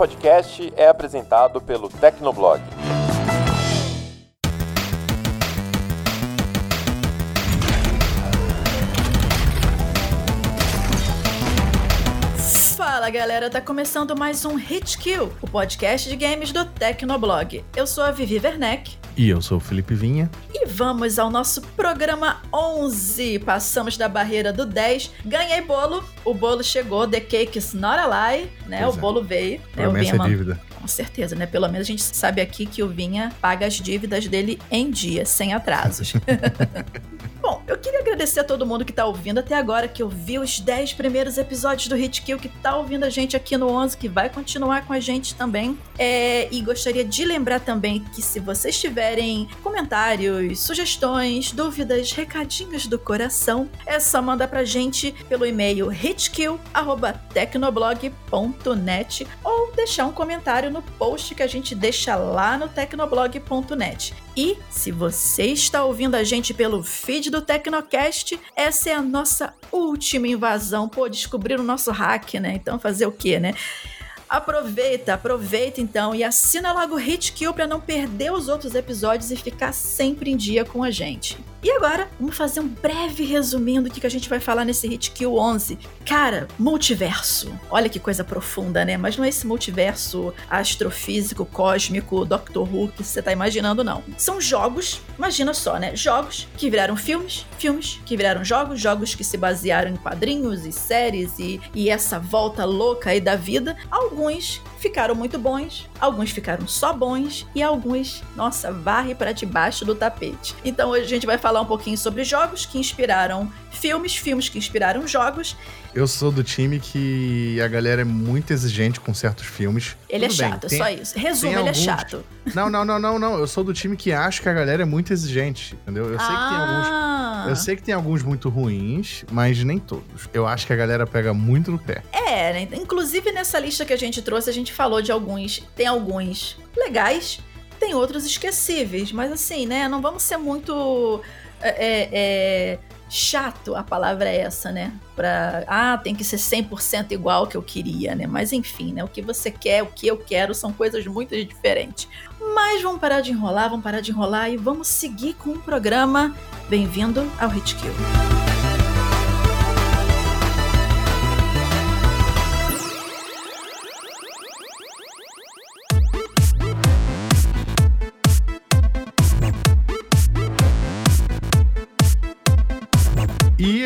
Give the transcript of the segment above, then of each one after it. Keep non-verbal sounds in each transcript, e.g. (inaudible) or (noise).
podcast é apresentado pelo Tecnoblog. Fala galera, tá começando mais um Hit Kill, o podcast de games do Tecnoblog. Eu sou a Vivi Werneck. E eu sou o Felipe Vinha. E vamos ao nosso programa 11. Passamos da barreira do 10. Ganhei bolo. O bolo chegou. The cake is not a lie. Né? Pois o é. bolo veio. Promessa Vinha é dívida. Com certeza, né? Pelo menos a gente sabe aqui que o Vinha paga as dívidas dele em dia, sem atrasos. (laughs) Bom, eu queria agradecer a todo mundo que tá ouvindo até agora, que ouviu os 10 primeiros episódios do Hit Kill, que tá ouvindo a gente aqui no 11, que vai continuar com a gente também. É, e gostaria de lembrar também que se vocês tiverem comentários, sugestões, dúvidas, recadinhos do coração, é só mandar pra gente pelo e-mail hitkill.tecnoblog.net ou deixar um comentário no post que a gente deixa lá no tecnoblog.net. E se você está ouvindo a gente pelo feed do Tecnocast, essa é a nossa última invasão. Pô, descobrir o nosso hack, né? Então fazer o quê, né? Aproveita, aproveita então e assina logo o Hit Kill para não perder os outros episódios e ficar sempre em dia com a gente. E agora, vamos fazer um breve resuminho do que a gente vai falar nesse Hit Kill 11. Cara, multiverso. Olha que coisa profunda, né? Mas não é esse multiverso astrofísico, cósmico, Doctor Who que você tá imaginando, não. São jogos, imagina só, né? Jogos que viraram filmes, filmes que viraram jogos, jogos que se basearam em quadrinhos e séries e, e essa volta louca aí da vida. Alguns ficaram muito bons, alguns ficaram só bons e alguns, nossa, varre para debaixo do tapete. Então hoje a gente vai falar um pouquinho sobre jogos que inspiraram filmes, filmes que inspiraram jogos. Eu sou do time que a galera é muito exigente com certos filmes. Ele Tudo é bem, chato, tem- é só isso. Resumo, tem ele alguns- é chato. (laughs) Não, não, não, não, não. Eu sou do time que acha que a galera é muito exigente, entendeu? Eu sei que tem alguns. ah, Eu sei que tem alguns muito ruins, mas nem todos. Eu acho que a galera pega muito no pé. É, né? Inclusive nessa lista que a gente trouxe, a gente falou de alguns. Tem alguns legais, tem outros esquecíveis. Mas assim, né? Não vamos ser muito. É, é, é, chato, a palavra é essa, né? Pra. Ah, tem que ser 100% igual que eu queria, né? Mas enfim, né? O que você quer, o que eu quero são coisas muito diferentes. Mas vamos parar de enrolar, vamos parar de enrolar e vamos seguir com o programa. Bem-vindo ao Hit Kill.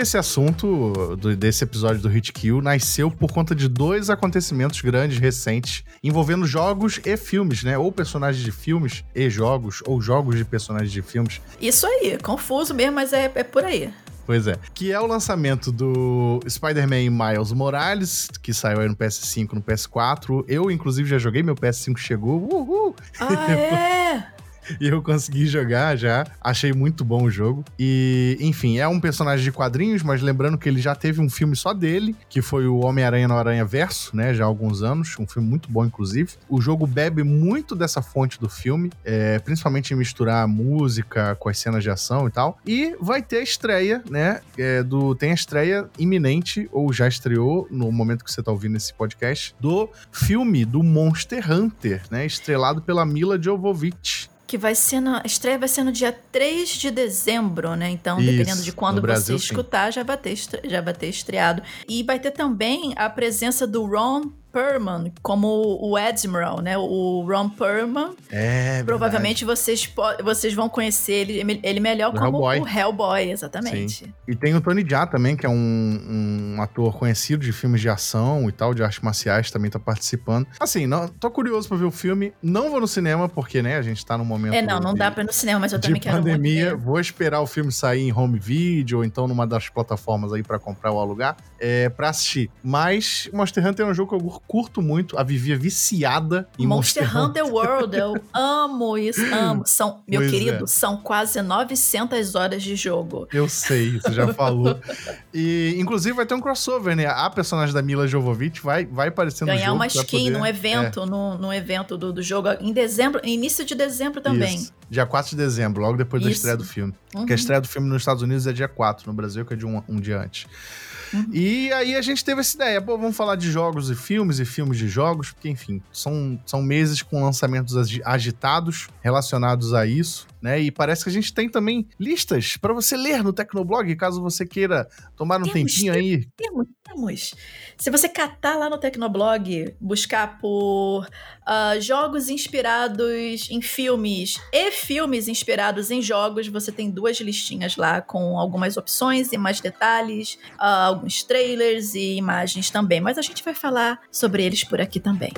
Esse assunto do- desse episódio do Hit Kill nasceu por conta de dois acontecimentos grandes recentes envolvendo jogos e filmes, né? Ou personagens de filmes e jogos, ou jogos de personagens de filmes. Isso aí, confuso mesmo, mas é, é por aí. Pois é. Que é o lançamento do Spider-Man Miles Morales, que saiu aí no PS5, no PS4. Eu, inclusive, já joguei, meu PS5 chegou. Uhul! Ah, é? (laughs) (laughs) E eu consegui jogar já. Achei muito bom o jogo. E, enfim, é um personagem de quadrinhos, mas lembrando que ele já teve um filme só dele, que foi o Homem-Aranha no Aranha Verso, né? Já há alguns anos. Um filme muito bom, inclusive. O jogo bebe muito dessa fonte do filme, é, principalmente em misturar música com as cenas de ação e tal. E vai ter a estreia, né? é, do, tem a estreia iminente, ou já estreou no momento que você tá ouvindo esse podcast, do filme do Monster Hunter, né? Estrelado pela Mila Jovovich. Que vai ser na. A estreia vai ser no dia 3 de dezembro, né? Então, Isso, dependendo de quando Brasil, você sim. escutar, já vai, ter, já vai ter estreado. E vai ter também a presença do Ron Perlman como o Admiral, né? O Ron Perlman. É, Provavelmente vocês, vocês vão conhecer ele, ele melhor O como Hellboy. o Hellboy, exatamente. E tem o Tony Jaa também, que é um, um ator conhecido de filmes de ação e tal, de artes marciais, também tá participando. Assim, não, tô curioso pra ver o filme. Não vou no cinema, porque, né, a gente tá num momento É, não, não de, dá pra ir no cinema, mas eu também quero pandemia. ver. Vou esperar o filme sair em home video, ou então numa das plataformas aí pra comprar ou alugar, é, pra assistir. Mas Monster Hunter é um jogo que eu curto muito. A Vivi é viciada em Monster, Monster, Hunter (laughs) World, eu amo isso, amo. (laughs) São, meu Pois querido, é. são quase 900 horas de jogo. Eu sei, você já (laughs) falou. E, inclusive, vai ter um crossover, né? A personagem da Mila Jovovich vai, vai aparecer no Ganhar jogo. uma pra skin poder- num evento, num, num evento do, do jogo em dezembro, início de dezembro também. Isso. Dia 4 de dezembro, logo depois da Isso. estreia do filme. Uhum. Porque a estreia do filme nos Estados Unidos é dia 4, no Brasil, que é de um, um dia antes. Uhum. E aí a gente teve essa ideia, pô, vamos falar de jogos e filmes e filmes de jogos, porque, enfim, são, são meses com lançamentos agi- agitados relacionados a isso, né? E parece que a gente tem também listas para você ler no Tecnoblog, caso você queira tomar um Temos, tempinho aí. Temos, temos. Se você catar lá no Tecnoblog, buscar por ah, jogos inspirados em filmes e filmes inspirados em jogos, você tem duas listinhas lá com algumas opções e mais detalhes, ah, alguns trailers e imagens também. Mas a gente vai falar sobre eles por aqui também.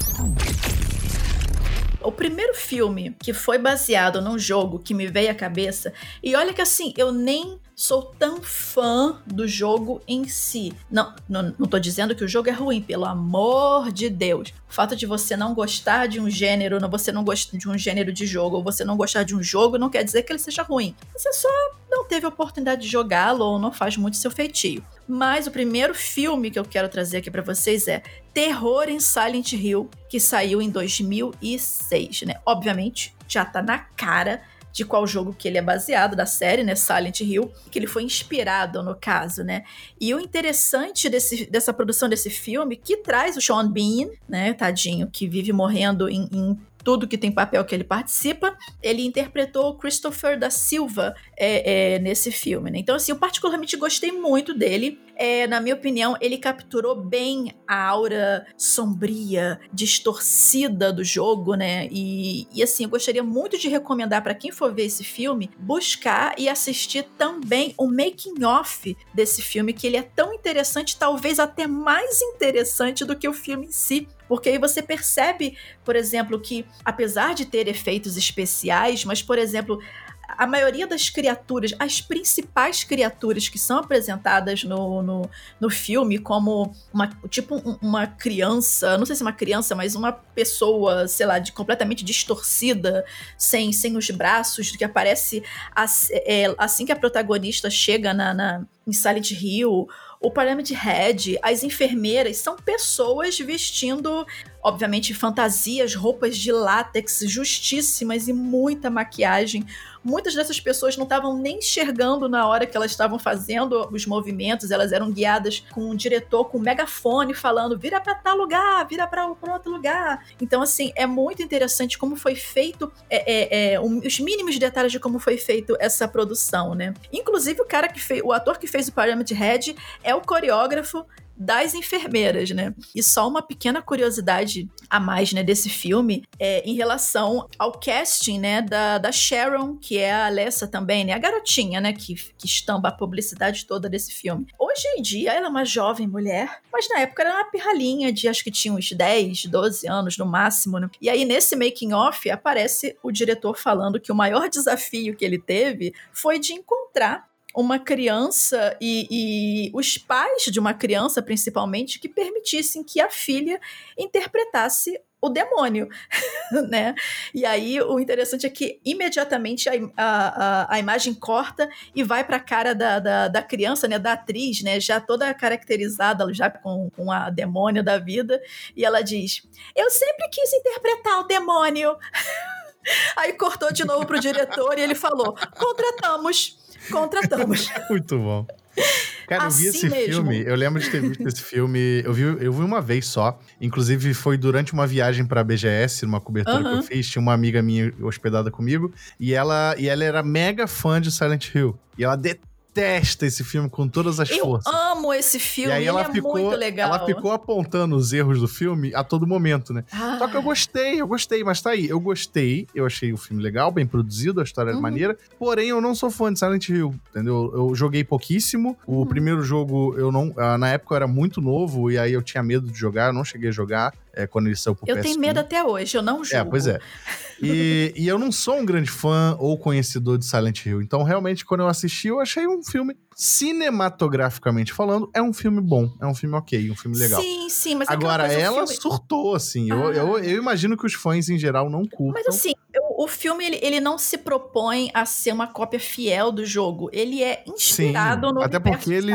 O primeiro filme que foi baseado num jogo que me veio à cabeça, e olha que assim, eu nem sou tão fã do jogo em si. Não, não, não tô dizendo que o jogo é ruim, pelo amor de Deus. O fato de você não gostar de um gênero, não- você não gosta de um gênero de jogo, ou você não gostar de um jogo, não quer dizer que ele seja ruim. Você só não teve a oportunidade de jogá-lo ou não faz muito seu feitio. Mas o primeiro filme que eu quero trazer aqui pra vocês é Terror em Silent Hill, que saiu em 2006, né? Obviamente, já tá na cara de qual jogo que ele é baseado, da série, né, Silent Hill, que ele foi inspirado, no caso, né? E o interessante desse, dessa produção desse filme, que traz o Sean Bean, né, tadinho, que vive morrendo em, em tudo que tem papel que ele participa, ele interpretou o Christopher da Silva é, é, nesse filme, né? Então, assim, eu particularmente gostei muito dele. É, na minha opinião, ele capturou bem a aura sombria, distorcida do jogo, né? E, e assim, eu gostaria muito de recomendar para quem for ver esse filme, buscar e assistir também o making off desse filme, que ele é tão interessante, talvez até mais interessante do que o filme em si. Porque aí você percebe, por exemplo, que apesar de ter efeitos especiais, mas, por exemplo, a maioria das criaturas, as principais criaturas que são apresentadas no, no, no filme, como uma, tipo um- uma criança, não sei se é uma criança, mas uma pessoa, sei lá, de, completamente distorcida, sem, sem os braços, que aparece é, assim que a protagonista chega na, na, em Silent Hill, o Pyramid Head, as enfermeiras, são pessoas vestindo, obviamente, fantasias, roupas de látex justíssimas e muita maquiagem. Muitas dessas pessoas não estavam nem enxergando na hora que elas estavam fazendo os movimentos, elas eram guiadas com um diretor com um megafone falando: vira para tal lugar, vira para outro lugar. Então, assim, é muito interessante como foi feito, é, é, é, um- os mínimos detalhes de como foi feito essa produção, né? Inclusive, o cara que fez, o ator que fez o Pyramid Head é o coreógrafo das enfermeiras, né? E só uma pequena curiosidade a mais, né, desse filme é em relação ao casting, né, da, da Sharon, que é a Alessa também, né, a garotinha, né, que, que estampa a publicidade toda desse filme. Hoje em dia, ela é uma jovem mulher, mas na época era uma pirralhinha de acho que tinha uns 10, 12 anos no máximo, né? E aí, nesse making off, aparece o diretor falando que o maior desafio que ele teve foi de encontrar uma criança e, e os pais de uma criança, principalmente, que permitissem que a filha interpretasse o demônio, (laughs) né? E aí o interessante é que imediatamente a, a, a imagem corta e vai para a cara da, da, da criança, né? Da atriz, né? Já toda caracterizada, já com, com a demônio da vida, e ela diz: Eu sempre quis interpretar o demônio. (laughs) Aí cortou de novo pro diretor e ele falou: contratamos, contratamos. (laughs) Muito bom. Cara, eu vi Assim esse mesmo. filme, eu lembro de ter visto esse filme, eu vi, eu vi uma vez só. Inclusive, foi durante uma viagem pra BGS, numa cobertura que Aham. eu fiz, tinha uma amiga minha hospedada comigo, e ela, e ela era mega fã de Silent Hill. E ela detesta esse filme com todas as Eu forças. amo esse E filme, aí ele ela é ficou, muito legal. ela ficou apontando os erros do filme a todo momento, né? Ah, Só que eu gostei, eu gostei, mas tá aí. Eu gostei, eu achei o filme legal, bem produzido, a história é Uhum. maneira. Porém, eu não sou fã de Silent Hill, entendeu? Eu joguei pouquíssimo. O Uhum. primeiro jogo, eu não. ah, Na época eu era muito novo e aí eu tinha medo de jogar, eu não cheguei a jogar é, quando ele saiu pro eu PS1. tenho medo até hoje, eu não julgo. É, pois é. E, e eu não sou um grande fã ou conhecedor de Silent Hill. Então, realmente, quando eu assisti, eu achei um filme, cinematograficamente falando, é um filme bom. É um filme ok, um filme legal. Sim, sim, mas é Agora, ela filme- surtou, assim. Eu, Ah. eu, eu imagino que os fãs, em geral, não curtam. Mas assim, eu- O, o filme, ele, ele não se propõe a ser uma cópia fiel do jogo. Ele é inspirado Sim, no até porque ele,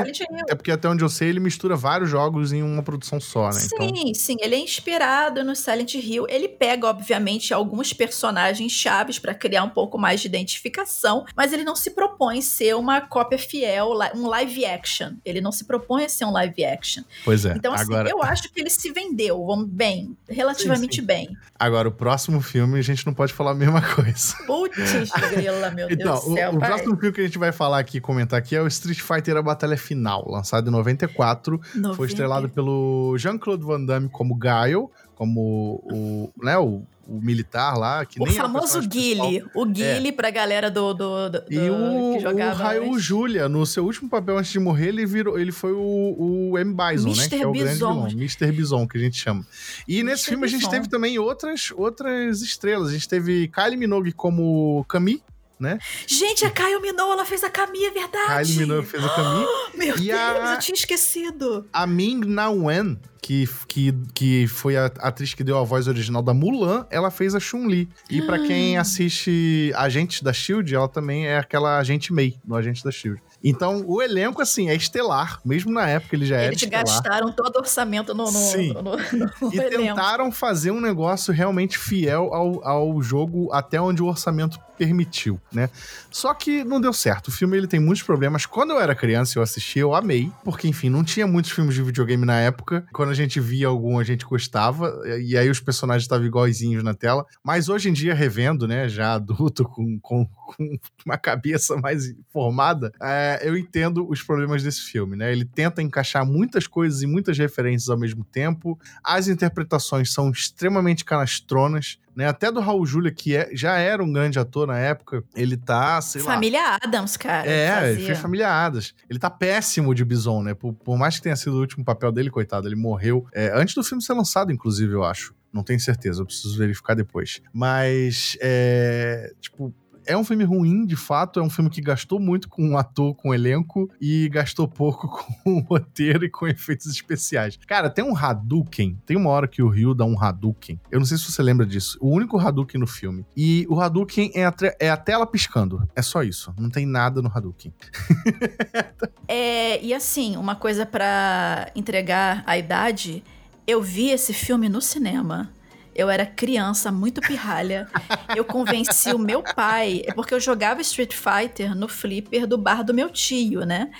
É porque até onde eu sei, ele mistura vários jogos em uma produção só, né? Sim, então... sim. Ele é inspirado no Silent Hill. Ele pega, obviamente, alguns personagens chaves para criar um pouco mais de identificação, mas ele não se propõe ser uma cópia fiel, um live action. Ele não se propõe a ser um live action. Pois é. Então, assim, agora... eu acho que ele se vendeu, vamos bem, relativamente sim, sim. bem. Agora, o próximo filme, a gente não pode falar a mesma coisa. Putz, (laughs) grila, meu então, Deus do céu. O, o próximo filme que a gente vai falar aqui, comentar aqui, é o Street Fighter A Batalha Final, lançado em 94. 90. Foi estrelado pelo Jean-Claude Van Damme como Guile, como o, né, o o militar lá, que o nem famoso Guile. O Guile é. pra galera do, do, do E o, que jogava o Raul Julia, no seu último papel antes de morrer, ele virou, ele foi o, o M. Bison, Mr. né? Que é o grande vilão. Mr. Bison, que a gente chama. E nesse filme Bison. a gente teve também outras, outras estrelas. A gente teve Kylie Minogue como Camille, né? Gente, a Caio Minogue, ela fez a Camille, é verdade. Kylie Minogue fez a Camille. (gasps) meu e Deus, a, eu tinha esquecido. A Ming Na Wen, que, que, que foi a atriz que deu a voz original da Mulan, ela fez a Chun-Li. E para quem ah. assiste Agentes da SHIELD, ela também é aquela agente Mei, no Agente da SHIELD. Então, o elenco, assim, é estelar. Mesmo na época ele já Eles era estelar. Eles gastaram todo o orçamento no, no, Sim. no, no, (laughs) no E elenco. tentaram fazer um negócio realmente fiel ao, ao jogo até onde o orçamento permitiu, né? Só que não deu certo. O filme ele tem muitos problemas. Quando eu era criança, eu assisti, eu amei. Porque, enfim, não tinha muitos filmes de videogame na época. Quando a gente via algum, a gente gostava. E aí os personagens estavam iguaizinhos na tela. Mas hoje em dia, revendo, né? Já adulto, com, com, com uma cabeça mais formada, é, eu entendo os problemas desse filme, né? Ele tenta encaixar muitas coisas e muitas referências ao mesmo tempo. As interpretações são extremamente canastronas. Né? Até do Raul Julia, que é, já era um grande ator na época, ele tá, sei Família lá... Adams, cara. É, ele fez Família Adams. Ele tá péssimo de Bison, né? Por, por, mais que tenha sido o último papel dele, coitado, ele morreu é, antes do filme ser lançado, inclusive, eu acho. Não tenho certeza, eu preciso verificar depois. Mas, é, tipo, é um filme ruim, de fato. É um filme que gastou muito com um ator, com um elenco, e gastou pouco (laughs) com o roteiro e com efeitos especiais. Cara, tem um Hadouken. Tem uma hora que o Ryu dá um Hadouken. Eu não sei se você lembra disso. O único Hadouken no filme. E o Hadouken é a, é a tela piscando. É só isso. Não tem nada no Hadouken. (laughs) é, e assim, uma coisa para entregar a idade. Eu vi esse filme no cinema. Eu era criança, muito pirralha. Eu convenci o meu pai, é porque eu jogava Street Fighter no flipper do bar do meu tio, né?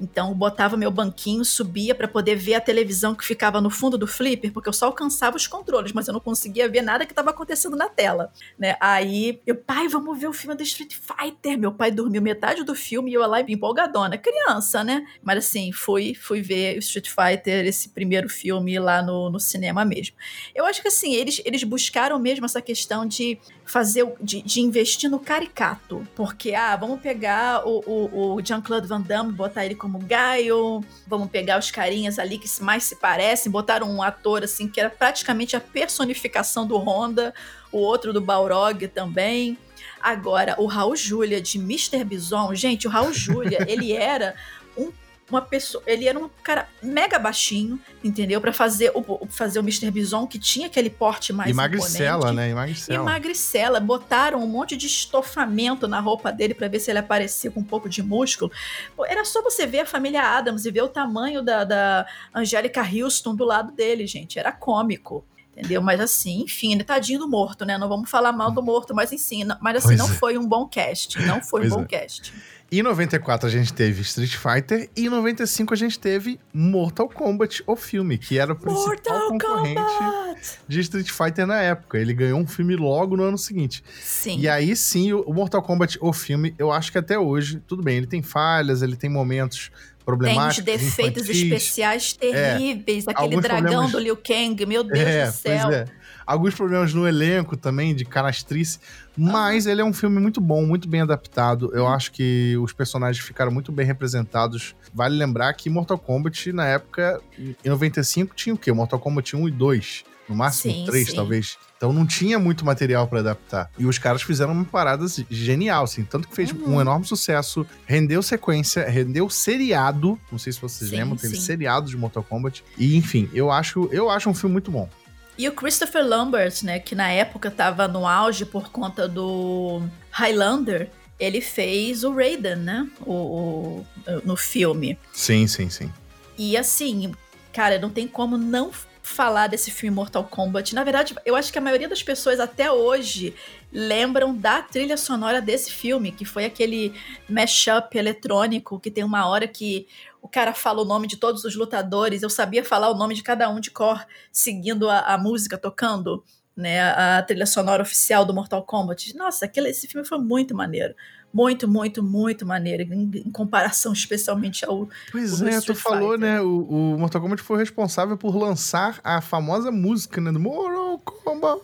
Então botava meu banquinho, subia para poder ver a televisão que ficava no fundo do flipper, porque eu só alcançava os controles, mas eu não conseguia ver nada que estava acontecendo na tela, né? Aí eu, pai, vamos ver o filme do Street Fighter. Meu pai dormiu metade do filme e eu lá empolgadona, criança, né? Mas assim, fui, fui ver o Street Fighter, esse primeiro filme lá no, no cinema mesmo. Eu acho que assim, eles, eles buscaram mesmo essa questão de fazer, de, de investir no caricato, porque, ah, vamos pegar o, o, o Jean-Claude Van Damme, botar ele como Gaio, vamos pegar os carinhas ali que mais se parecem, botaram um ator assim que era praticamente a personificação do Honda, o outro do Balrog também. Agora, o Raul Júlia de Mr. Bison, gente, o Raul Júlia, (laughs) ele era uma pessoa. Ele era um cara mega baixinho, entendeu? para fazer o, fazer o Mr. Bison, que tinha aquele porte mais. E magricela, né? E magricela. E magricela. Botaram um monte de estofamento na roupa dele para ver se ele aparecia com um pouco de músculo. Era só você ver a família Adams e ver o tamanho da, da Angélica Houston do lado dele, gente. Era cômico entendeu? Mas assim, enfim, ele tadinho do morto, né? Não vamos falar mal do morto, mas assim, mas assim, pois não é. foi um bom cast, não foi pois um bom é. cast. Em 94 a gente teve Street Fighter e em 95 a gente teve Mortal Kombat, o filme, que era o principal Mortal concorrente Kombat! de Street Fighter na época. Ele ganhou um filme logo no ano seguinte. Sim. E aí sim, o Mortal Kombat, o filme, eu acho que até hoje, tudo bem, ele tem falhas, ele tem momentos problemáticos. Tem defeitos infantis. especiais é, terríveis. É, Aquele dragão problemas... do Liu Kang, meu Deus é, do céu. Pois é alguns problemas no elenco também, de canastrice. Mas ele é um filme muito bom, muito bem adaptado. Eu acho que os personagens ficaram muito bem representados. Vale lembrar que Mortal Kombat, na época, em 95, tinha o quê? Mortal Kombat 1 e 2. No máximo sim, 3, sim. talvez. Então não tinha muito material para adaptar. E os caras fizeram uma parada genial, assim. Tanto que fez uhum. um enorme sucesso, rendeu sequência, rendeu seriado. Não sei se vocês sim, lembram, teve seriado de Mortal Kombat. E enfim, eu acho, eu acho um filme muito bom. E o Christopher Lambert, né, que na época tava no auge por conta do Highlander, ele fez o Raiden, né? O, o, no filme. Sim, sim, sim. E assim, cara, não tem como não falar desse filme Mortal Kombat. Na verdade, eu acho que a maioria das pessoas até hoje lembram da trilha sonora desse filme, que foi aquele mashup eletrônico que tem uma hora que o cara fala o nome de todos os lutadores. Eu sabia falar o nome de cada um de cor, seguindo a, a música tocando, né? A, a trilha sonora oficial do Mortal Kombat. Nossa, aquele, esse filme foi muito maneiro muito, muito, muito maneiro, em, em comparação especialmente ao. Pois é, tu falou, Fighter. né? O, o Mortal Kombat foi responsável por lançar a famosa música, né? Do Mortal Kombat.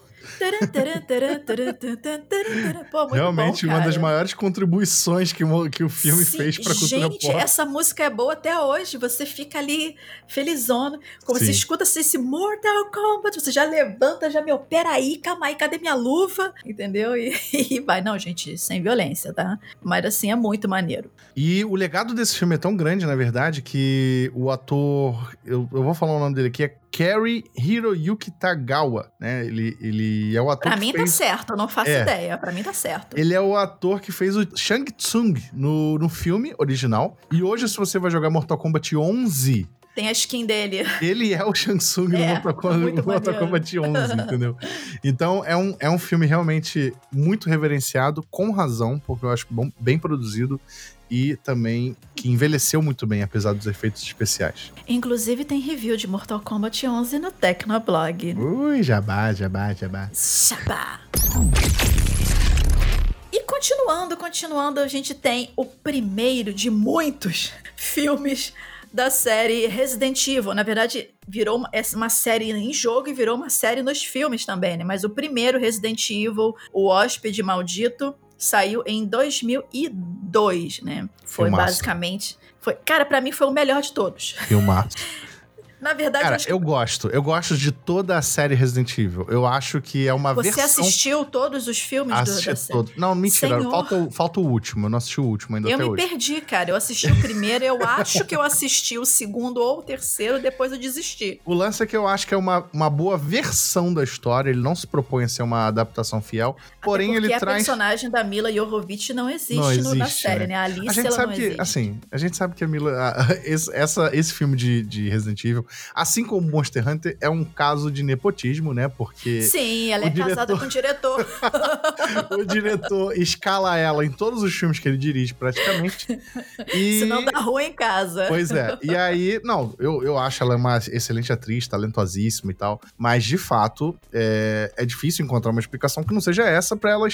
Pô, Realmente bom, uma das maiores contribuições que, que o filme Sim, fez pra cultura gente, pop. essa música é boa até hoje. Você fica ali felizona. Como Sim. você escuta assim, esse Mortal Kombat, você já levanta, já, meu, peraí, calma aí, cadê minha luva? Entendeu? E, (laughs) e vai. Não, gente, sem violência, tá? Mas assim, é muito maneiro. E o legado desse filme é tão grande, na verdade, que o ator. Eu, eu vou falar o nome dele aqui, é Kerry Hiroyuki Tagawa, né? Ele, ele é o ator Pra mim tá fez... tá certo, eu não faço é. ideia. Pra mim tá certo. Ele é o ator que fez o Shang Tsung no, no filme original. E hoje, se você vai jogar Mortal Kombat 11, tem a skin dele. Ele é o Shang Tsung é, no Mortal, no Mortal Kombat 11, entendeu? Então é um, é um filme realmente muito reverenciado, com razão, porque eu acho bom, bem produzido e também que envelheceu muito bem, apesar dos efeitos especiais. Inclusive tem review de Mortal Kombat 11 no Tecnoblog. Ui, jabá, jabá, jabá. Jabá. E continuando, continuando, a gente tem o primeiro de muitos filmes da série Resident Evil. Na verdade, virou uma, uma, série em jogo e virou uma série nos filmes também, né? Mas o primeiro Resident Evil, o Hóspede Maldito, saiu em 2002, né? Foi Filmaço. basicamente. Foi, cara, para mim foi o melhor de todos. Filmaço. (laughs) Na verdade, Cara, eu, que... eu, gosto. Eu gosto de toda a série Resident Evil. Eu acho que é uma Você versão... Você assistiu todos os filmes Assisti do, da série? Não, mentira. Falta, falta o último. Eu não assisti o último ainda eu até hoje. Eu me perdi, cara. Eu assisti o primeiro. eu acho que eu assisti o segundo ou o terceiro. Depois eu desisti. O lance é que eu acho que é uma, uma boa versão da história. Ele não se propõe a ser uma adaptação fiel. Porém, ele a traz... a personagem da Mila Jovovich não existe, não existe no, na série, né? né? A Alice, a gente sabe que, existe. Assim, a gente sabe que a Mila... A, esse, essa, esse filme de, de Resident Evil, assim como Monster Hunter é um caso de nepotismo, né? Porque. Sim, ela é diretor... casada com o diretor. (laughs) o diretor escala ela em todos os filmes que ele dirige, praticamente. E... Senão dá ruim em casa. Pois é. E aí, não, eu, eu acho ela uma excelente atriz, talentosíssima e tal. Mas, de fato, é, é difícil encontrar uma explicação que não seja essa para ela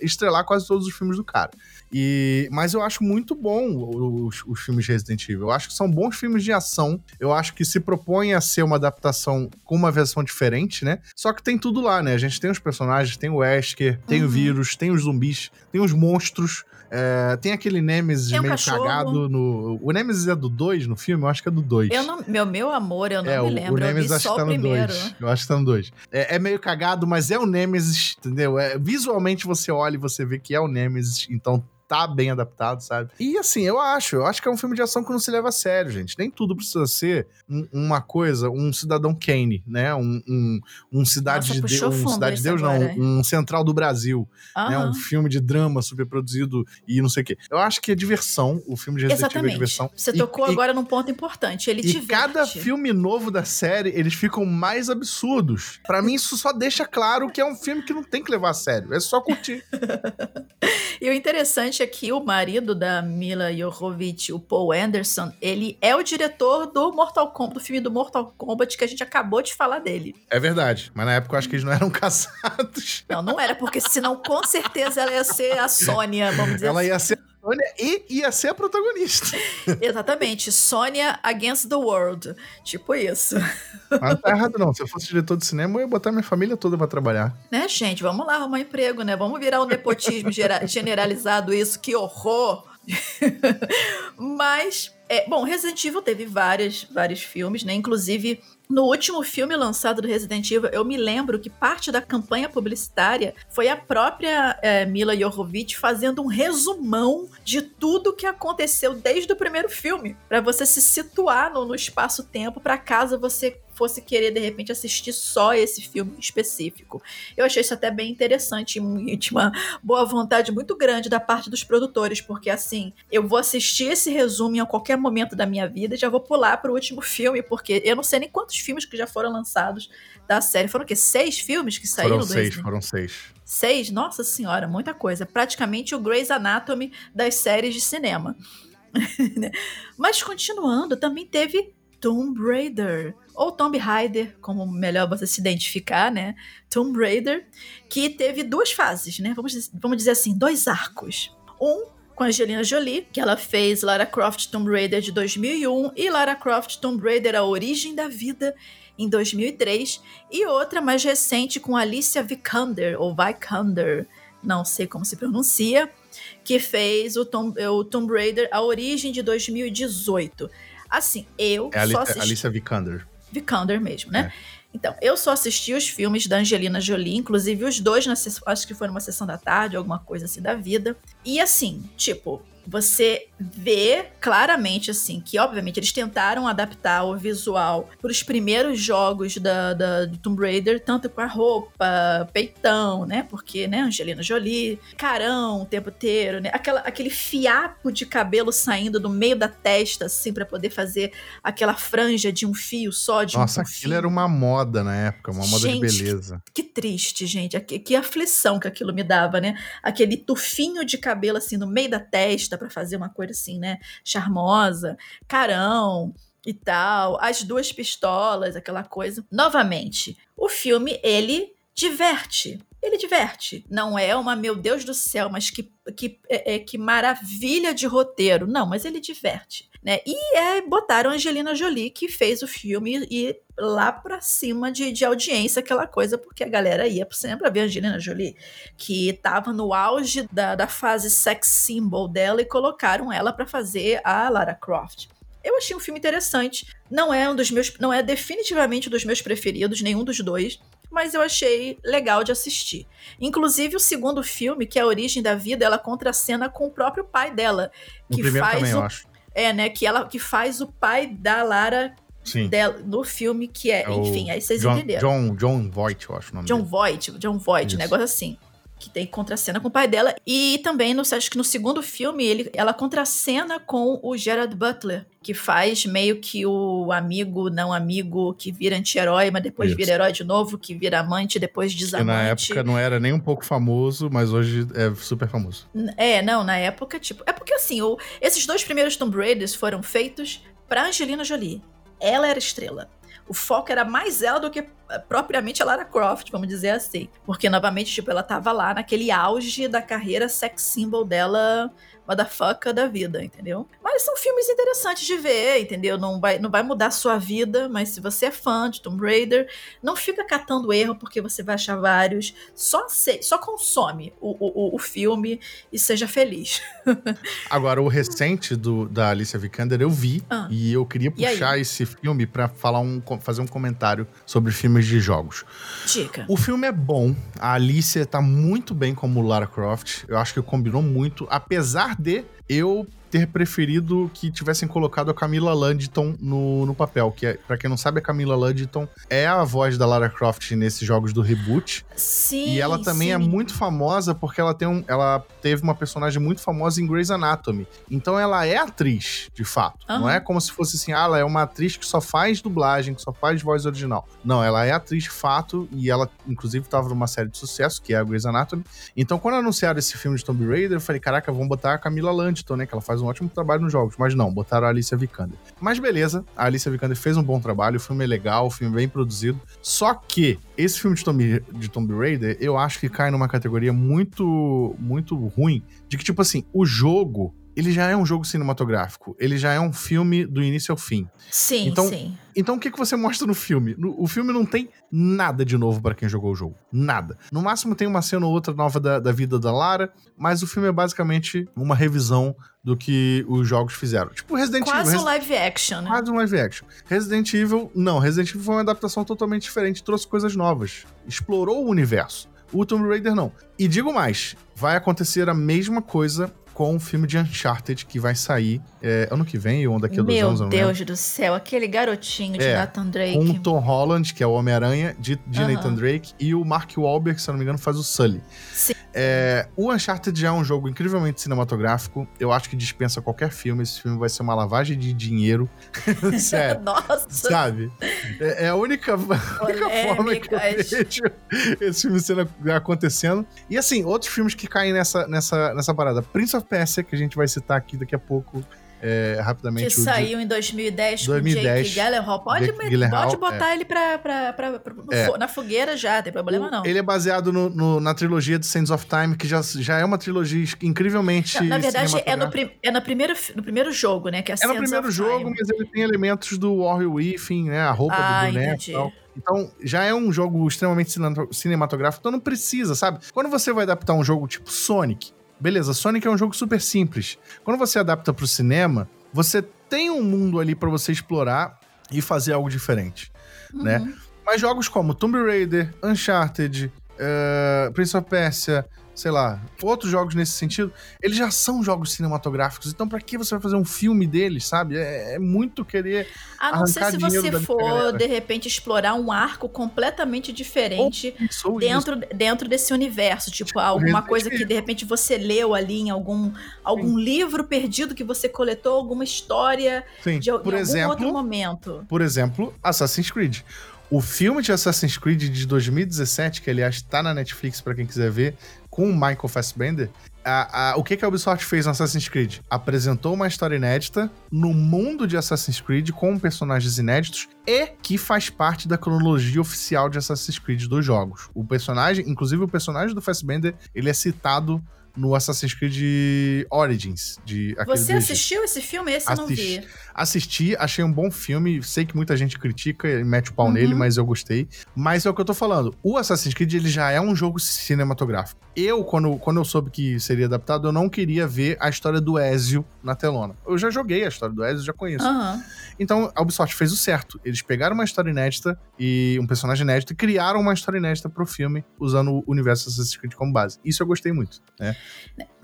estrelar quase todos os filmes do cara. E, mas eu acho muito bom os, os filmes de Resident Evil. Eu acho que são bons filmes de ação. Eu acho que se propõe a ser uma adaptação com uma versão diferente, né? Só que tem tudo lá, né? A gente tem os personagens, tem o Wesker, tem uhum. o vírus, tem os zumbis, tem os monstros. É, tem aquele Nemesis meio cachorro. cagado no. O Nemesis é do 2 no filme? Eu acho que é do 2. Meu, meu amor, eu não é, me lembro. O Nemesis acho que tá no 2. Eu acho que tá no 2. É, é, meio cagado, mas é o Nemesis, entendeu? É, visualmente você olha e você vê que é o Nemesis, então tá bem adaptado, sabe? E assim, eu acho, eu acho que é um filme de ação que não se leva a sério, gente. Nem tudo precisa ser um, uma coisa, um cidadão Kane, né? Um, um, um cidade Nossa, de Deus, um cidade de Deus, agora, não, um Central do Brasil, né? Um filme de drama super produzido e não sei o quê. Eu acho que é diversão, o filme de Resident Evil é diversão. Você tocou e, agora num ponto importante, ele E cada filme novo da série, eles ficam mais absurdos. Para mim isso só deixa claro que é um filme que não tem que levar a sério, é só curtir. (laughs) e o interessante interessante é que o marido da Mila Jovovich, o Paul Anderson, ele é o diretor do Mortal Kombat, do filme do Mortal Kombat que a gente acabou de falar dele. É verdade, mas na época eu acho que eles não eram (laughs) casados. Não, não era, porque senão com certeza ela ia ser a Sônia, vamos dizer ela assim. Ela ia ser Sônia e ia ser a protagonista. (laughs) Exatamente. Sônia Against the World. Tipo isso. Mas não tá errado, não. Se eu fosse diretor de cinema, eu ia botar minha família toda pra trabalhar. Né, gente? Vamos lá arrumar emprego, né? Vamos virar um nepotismo (laughs) generalizado, isso. Que horror! (laughs) Mas, é, bom, Resident Evil teve várias, vários filmes, né? Inclusive, no último filme lançado do Resident Evil, eu me lembro que parte da campanha publicitária foi a própria é, Mila Jovovich fazendo um resumão de tudo que aconteceu desde o primeiro filme, para você se situar no, no espaço-tempo, para caso você fosse querer, de repente, assistir só esse filme específico. Eu achei isso até bem interessante e de uma boa vontade muito grande da parte dos produtores, porque assim, eu vou assistir esse resumo em qualquer momento da minha vida e já vou pular pro último filme, porque eu não sei nem quantos filmes que já foram lançados da série. Foram o quê? Seis filmes que saíram foram seis? Foram seis. Seis? Nossa senhora, muita coisa. Praticamente o Grey's Anatomy das séries de cinema. (laughs) Mas continuando, também teve Tomb Raider, ou Tomb Raider, como melhor você se identificar, né? Tomb Raider, que teve duas fases, né? Vamos, vamos dizer assim, dois arcos. Um com Angelina Jolie, que ela fez Lara Croft Tomb Raider de 2001 e Lara Croft Tomb Raider A Origem da Vida em 2003, e outra mais recente com Alicia Vikander, ou Vikander, não sei como se pronuncia, que fez o Tomb, o Tomb Raider A Origem de 2018. Assim, eu é só assisti... Alicia Vikander. Vikander mesmo, né? É. Então, eu só assisti os filmes da Angelina Jolie, inclusive os dois, na, acho que foi numa sessão da tarde, alguma coisa assim da vida. E assim, tipo, você vê claramente, assim, que obviamente eles tentaram adaptar o visual para os primeiros jogos da, da, do Tomb Raider, tanto com a roupa, peitão, né? Porque, né, Angelina Jolie, carão o tempo inteiro, né? Aquela, aquele fiapo de cabelo saindo do meio da testa, assim, para poder fazer aquela franja de um fio só, de Nossa, um aquilo era uma moda na época, uma moda gente, de beleza. Que, que triste, gente. Que, que aflição que aquilo me dava, né? Aquele tufinho de cabelo, assim, no meio da testa para fazer uma coisa assim, né? Charmosa, carão e tal, as duas pistolas, aquela coisa. Novamente, o filme ele diverte. Ele diverte. Não é uma, meu Deus do céu, mas que, que, é, é que maravilha de roteiro. Não, mas ele diverte. Né? E é, botaram Angelina Jolie, que fez o filme e lá pra cima de, de audiência, aquela coisa, porque a galera ia pro cinema pra ver Angelina Jolie, que tava no auge da, da fase sex symbol dela e colocaram ela para fazer a Lara Croft. Eu achei um filme interessante. Não é um dos meus, não é definitivamente um dos meus preferidos, nenhum dos dois, mas eu achei legal de assistir. Inclusive o segundo filme, que é a Origem da Vida, ela contracena com o próprio pai dela, que faz também, o, é, né, que ela que faz o pai da Lara Sim. Dela, no filme que é, é enfim, aí vocês John, entenderam. John, John Voight, eu acho o nome John dele. Voight, John Voight, negócio assim. Que tem contracena com o pai dela. E também, no, acho que no segundo filme, ele, ela contracena com o Gerard Butler, que faz meio que o amigo, não amigo, que vira anti-herói, mas depois Isso. vira herói de novo, que vira amante, depois Que desamante. na época não era nem um pouco famoso, mas hoje é super famoso. É, não, na época, tipo. É porque assim, o, esses dois primeiros Tomb Raiders foram feitos pra Angelina Jolie. Ela era estrela. O foco era mais ela do que eh, propriamente a Lara Croft, vamos dizer assim. Porque, novamente, tipo, ela tava lá naquele auge da carreira sex symbol dela, motherfucker da vida, entendeu? Mas são filmes interessantes de ver, entendeu? Não vai, não vai mudar a sua vida, mas se você é fã de Tomb Raider, não fica catando erro, porque você vai achar vários. Só, se, só consome o, o, o filme e seja feliz. (laughs) Agora, o recente do, da Alicia Vikander eu vi Ah. e eu queria puxar esse filme pra falar um, fazer um comentário sobre filmes de jogos. Dica. O filme é bom, a Alicia tá muito bem como Lara Croft, eu acho que combinou muito, apesar eu ter preferido que tivessem colocado a Camila Landton no, no papel, que é, pra quem não sabe, a Camila Landton é a voz da Lara Croft nesses jogos do reboot. Sim. E ela também sim. é muito famosa porque ela tem um, ela teve uma personagem muito famosa em Grey's Anatomy. Então ela é atriz, de fato. Aham. Não é como se fosse assim, ah, ela é uma atriz que só faz dublagem, que só faz voz original. Não, ela é atriz de fato e ela inclusive estava numa série de sucesso, que é a Grey's Anatomy. Então quando anunciaram esse filme de Tomb Raider, eu falei, caraca, vamos botar a Camila Landton, né, que ela faz um ótimo trabalho nos jogos. Mas não, botaram a Alicia Vikander. Mas beleza, a Alicia Vikander fez um bom trabalho, o filme é legal, o filme é bem produzido. Só que esse filme de Tomb, de Tomb Raider, eu acho que cai numa categoria muito, muito ruim, de que, tipo assim, o jogo, ele já é um jogo cinematográfico, ele já é um filme do início ao fim. Sim, Então, sim. Então o que, que você mostra no filme? O filme não tem nada de novo pra quem jogou o jogo. Nada. No máximo tem uma cena ou outra nova da, da vida da Lara, mas o filme é basicamente uma revisão do que os jogos fizeram. Tipo Resident Quase Evil. um live action, né? Quase um live action. Resident Evil, não. Resident Evil foi uma adaptação totalmente diferente, trouxe coisas novas, explorou o universo. O Tomb Raider não. E digo mais, vai acontecer a mesma coisa com o filme de Uncharted que vai sair é, ano que vem ou daqui a dois Meu anos. eu não Deus lembro. do céu, aquele garotinho de É, Nathan Drake. Com o Tom Holland, que é o Homem-Aranha, de, de. Nathan Drake, e o Mark Wahlberg, que, se eu não me engano, faz o Sully. Sim. É, o Uncharted já é um jogo incrivelmente cinematográfico. Eu acho que dispensa qualquer filme. Esse filme vai ser uma lavagem de dinheiro. (laughs) Sério. Nossa, Sabe? É, é a única, (laughs) a única forma que eu vejo esse filme sendo, acontecendo. E assim, outros filmes que caem nessa, nessa, nessa parada. Prince of Persia, que a gente vai citar aqui daqui a pouco, é, que rapidamente. de- saiu em 2010, com 2010, Jake Gyllenhaal. Pode, Jake Gyllenhaal, pode botar ele pra, pra, pra- pra- no É. na fogueira já, não tem problema O- não. Ele é baseado no- no- na trilogia de Sands of Time, que já, já é uma trilogia incrivelmente. Na, na verdade, é no, prim- é no, primeiro, no primeiro jogo, né? Que é, É no Sands primeiro of jogo, Time. mas ele tem elementos do Warrior Weaving, né? A roupa Ah, do boneco e tal. Então, já é um jogo extremamente cine- cinematográfico, então não precisa, sabe? Quando você vai adaptar um jogo tipo Sonic, beleza, Sonic é um jogo super simples. Quando você adapta pro cinema, você tem um mundo ali pra você explorar e fazer algo diferente, né? Uhum. Mas jogos como Tomb Raider, Uncharted, eh, Prince of Persia, sei lá, outros jogos nesse sentido, eles já são jogos cinematográficos. Então, pra que você vai fazer um filme deles, sabe? É, é muito querer. A não ser se você for, de repente, explorar um arco completamente diferente isso. dentro, dentro desse universo. Tipo, alguma Resident coisa que de repente você leu ali em algum, algum livro perdido que você coletou, alguma história Sim. de, Por em algum exemplo, outro momento. por exemplo, Assassin's Creed. O filme de Assassin's Creed de 2017, que aliás tá na Netflix pra quem quiser ver, com o Michael Fassbender, a- a- o que, que a Ubisoft fez no Assassin's Creed? Apresentou uma história inédita no mundo de Assassin's Creed com personagens inéditos e que faz parte da cronologia oficial de Assassin's Creed dos jogos. O personagem, inclusive o personagem do Fassbender, ele é citado no Assassin's Creed Origins. De, Você assistiu esse filme? Esse eu não Assisti. vi. Assisti, achei um bom filme. Sei que muita gente critica e mete o pau Uhum. nele, mas eu gostei. Mas é o que eu tô falando. O Assassin's Creed ele já é um jogo cinematográfico. Eu, quando, quando eu soube que seria adaptado, eu não queria ver a história do Ezio na telona. Eu já joguei a história do Ezio, já conheço. Aham. Então, a Ubisoft fez o certo. Eles pegaram uma história inédita e um personagem inédito e criaram uma história inédita pro filme usando o universo Assassin's Creed como base. Isso eu gostei muito, né?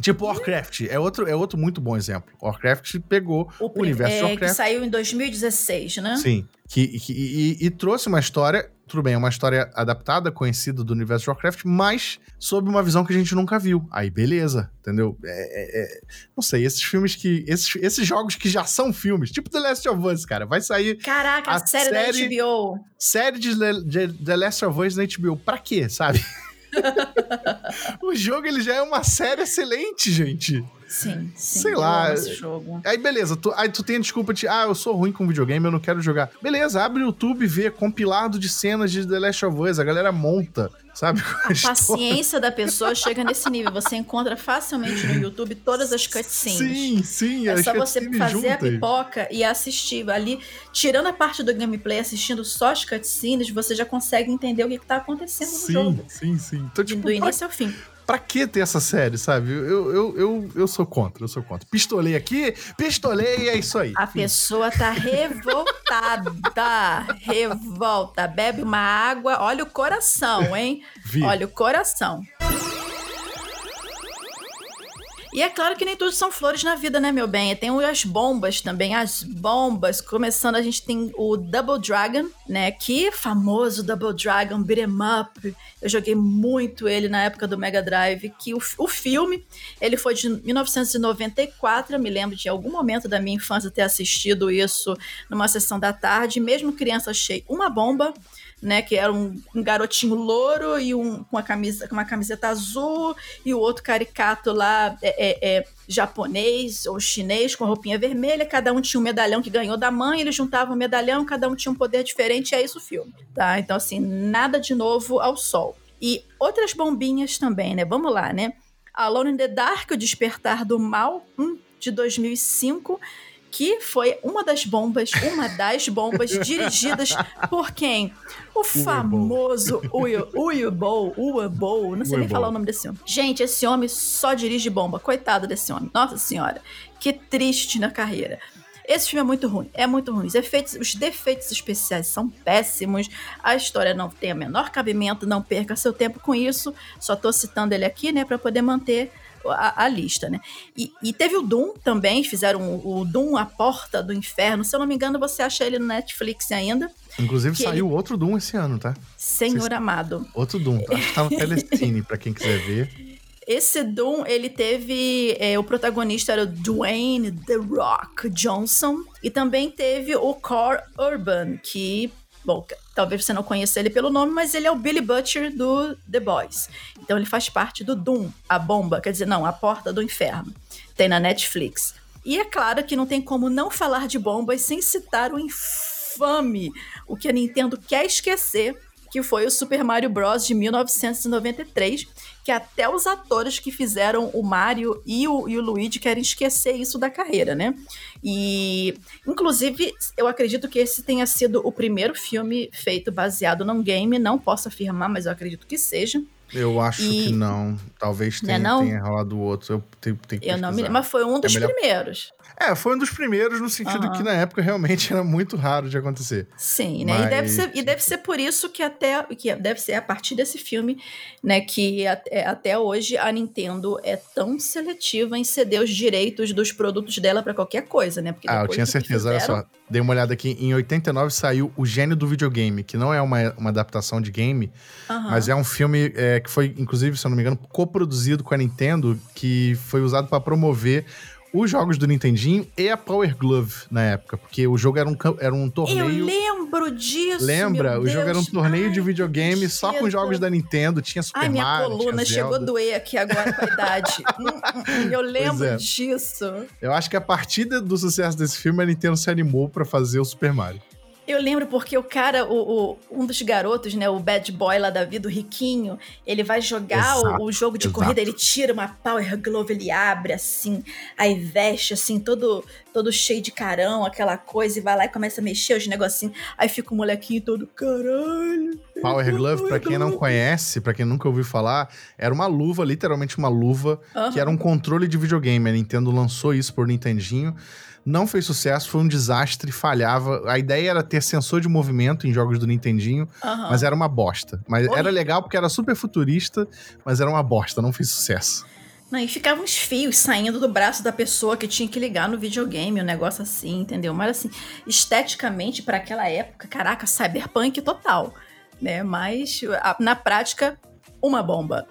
Tipo Warcraft, é outro, é outro muito bom exemplo. Warcraft pegou O, o universo de é, que Warcraft. saiu em 2016, né? Sim. Que, que- e, e trouxe uma história, tudo bem, é uma história adaptada, conhecida do universo de Warcraft, mas sob uma visão que a gente nunca viu. Aí, beleza, entendeu? É, é- é- não sei, esses filmes que. Esses, esses jogos que já são filmes, tipo The Last of Us, cara, vai sair Caraca, a, série, série- da HBO. série de, de The Last of Us na HBO. Pra quê, sabe? (laughs) o jogo ele já é uma série excelente, gente. Sim, sim. Sei eu lá, amo esse jogo. Aí beleza, tu, aí tu tem a desculpa de, ah, eu sou ruim com videogame, eu não quero jogar. Beleza, abre o YouTube e vê compilado de cenas de The Last of Us, a galera monta, sabe? (laughs) A paciência da pessoa chega nesse nível. Você encontra facilmente no YouTube todas as cutscenes. Sim, sim, É só você fazer a juntas. pipoca e assistir ali, tirando a parte do gameplay, assistindo só as cutscenes, você já consegue entender o que, que tá acontecendo no Sim, jogo. sim, sim. Então, tipo, do início ao fim. Pra que ter essa série, sabe? Eu, eu, eu, eu sou contra, eu sou contra. Pistolei aqui, pistolei e é isso aí. A pessoa tá revoltada. Revolta. Bebe uma água. Olha o coração, hein? Vi. Olha o coração. E é claro que nem tudo são flores na vida, né, meu bem? Tem as bombas também, as bombas. Começando, a gente tem o Double Dragon, né? Que famoso Double Dragon Beat'em Up. Eu joguei muito ele na época do Mega Drive. Que o, o filme, ele foi de 1994. Eu me lembro de algum momento da minha infância ter assistido isso numa sessão da tarde. Mesmo criança, achei uma bomba né? Que era um, um garotinho louro e um com, a camisa, com uma camiseta azul, e o outro caricato lá é, é, é japonês ou chinês com roupinha vermelha. Cada um tinha um medalhão que ganhou da mãe, eles juntavam o medalhão, cada um tinha um poder diferente, e é isso o filme. Tá? Então, assim, nada de novo ao sol. E outras bombinhas também, né? Vamos lá, né? Alone in the Dark, O Despertar do Mal, hum, de 2005 que foi uma das bombas, uma das bombas (laughs) dirigidas por quem? O famoso Uwe Boll, não sei nem falar o nome desse homem. Gente, esse homem só dirige bomba, coitado desse homem. Nossa senhora, que triste na carreira. Esse filme é muito ruim, é muito ruim. Os, efeitos, os defeitos especiais são péssimos, a história não tem o menor cabimento, não perca seu tempo com isso. Só tô citando ele aqui, né, para poder manter a, a lista, né? E, e, teve o Doom também, fizeram o, o, Doom A Porta do Inferno. Se eu não me engano, você acha ele no Netflix ainda. Inclusive saiu ele... outro Doom esse ano, tá? Senhor Vocês... amado. Outro Doom. Acho que tá no Telecine, pra quem quiser ver. (laughs) Esse Doom, ele teve. É, o protagonista era o Dwayne The Rock Johnson. E também teve o Core Urban, que. Bom, talvez você não conheça ele pelo nome, mas ele é o Billy Butcher do The Boys. Então ele faz parte do Doom, a bomba, quer dizer, não, a porta do inferno. Tem na Netflix. E é claro que não tem como não falar de bombas sem citar o infame, o que a Nintendo quer esquecer, que foi o Super Mario Bros. de 1993, que até os atores que fizeram o Mario e o, e o Luigi querem esquecer isso da carreira, né? E, inclusive, eu acredito que esse tenha sido o primeiro filme feito baseado num game, não posso afirmar, mas eu acredito que seja. Eu acho e... que não. Talvez tenha, não não? tenha rolado outro. Eu tenho, tenho que Eu não me lembro, mas foi um é dos é primeiros. É, foi um dos primeiros no sentido uhum. que na época realmente era muito raro de acontecer. Sim, né? Mas... E, deve ser, e deve ser por isso que até que deve ser a partir desse filme, né, que até, até hoje a Nintendo é tão seletiva em ceder os direitos dos produtos dela para qualquer coisa, né? Porque ah, eu tinha certeza, fizeram... olha só. Dei uma olhada aqui, em 89 saiu O Gênio do Videogame, que não é uma, uma adaptação de game, uhum. mas é um filme é, que foi, inclusive, se eu não me engano, coproduzido com a Nintendo, que foi usado para promover os jogos do Nintendinho e a Power Glove na época, porque o jogo era um, era um torneio. Eu lembro disso. Lembra? o jogo era um torneio Ai, de videogame só com jogos da Nintendo, tinha Super Ai, Mario. Ai, minha coluna chegou a doer aqui agora com a idade. (laughs) Hum, hum, hum, eu lembro é. disso. Eu acho que a partir do sucesso desse filme, a Nintendo se animou para fazer o Super Mario. Eu lembro porque o cara, o, o, um dos garotos, né, o bad boy lá da vida, o riquinho, ele vai jogar exato, o, o, jogo de exato. corrida, ele tira uma power glove, ele abre assim, aí veste assim, todo todo cheio de carão, aquela coisa, e vai lá e começa a mexer os negocinhos, aí fica o molequinho todo, caralho. Power glove, para quem não conhece, para quem nunca ouviu falar, era uma luva, literalmente uma luva, uhum. que era um controle de videogame. A Nintendo lançou isso por Nintendinho não fez sucesso, foi um desastre, falhava. A ideia era ter sensor de movimento em jogos do Nintendinho, uhum. mas era uma bosta. Mas Oi. era legal porque era super futurista, mas era uma bosta, não fez sucesso. Não, e ficavam uns fios saindo do braço da pessoa que tinha que ligar no videogame, um negócio assim, entendeu? Mas assim, esteticamente, para aquela época, caraca, cyberpunk total, né? Mas na prática, uma bomba.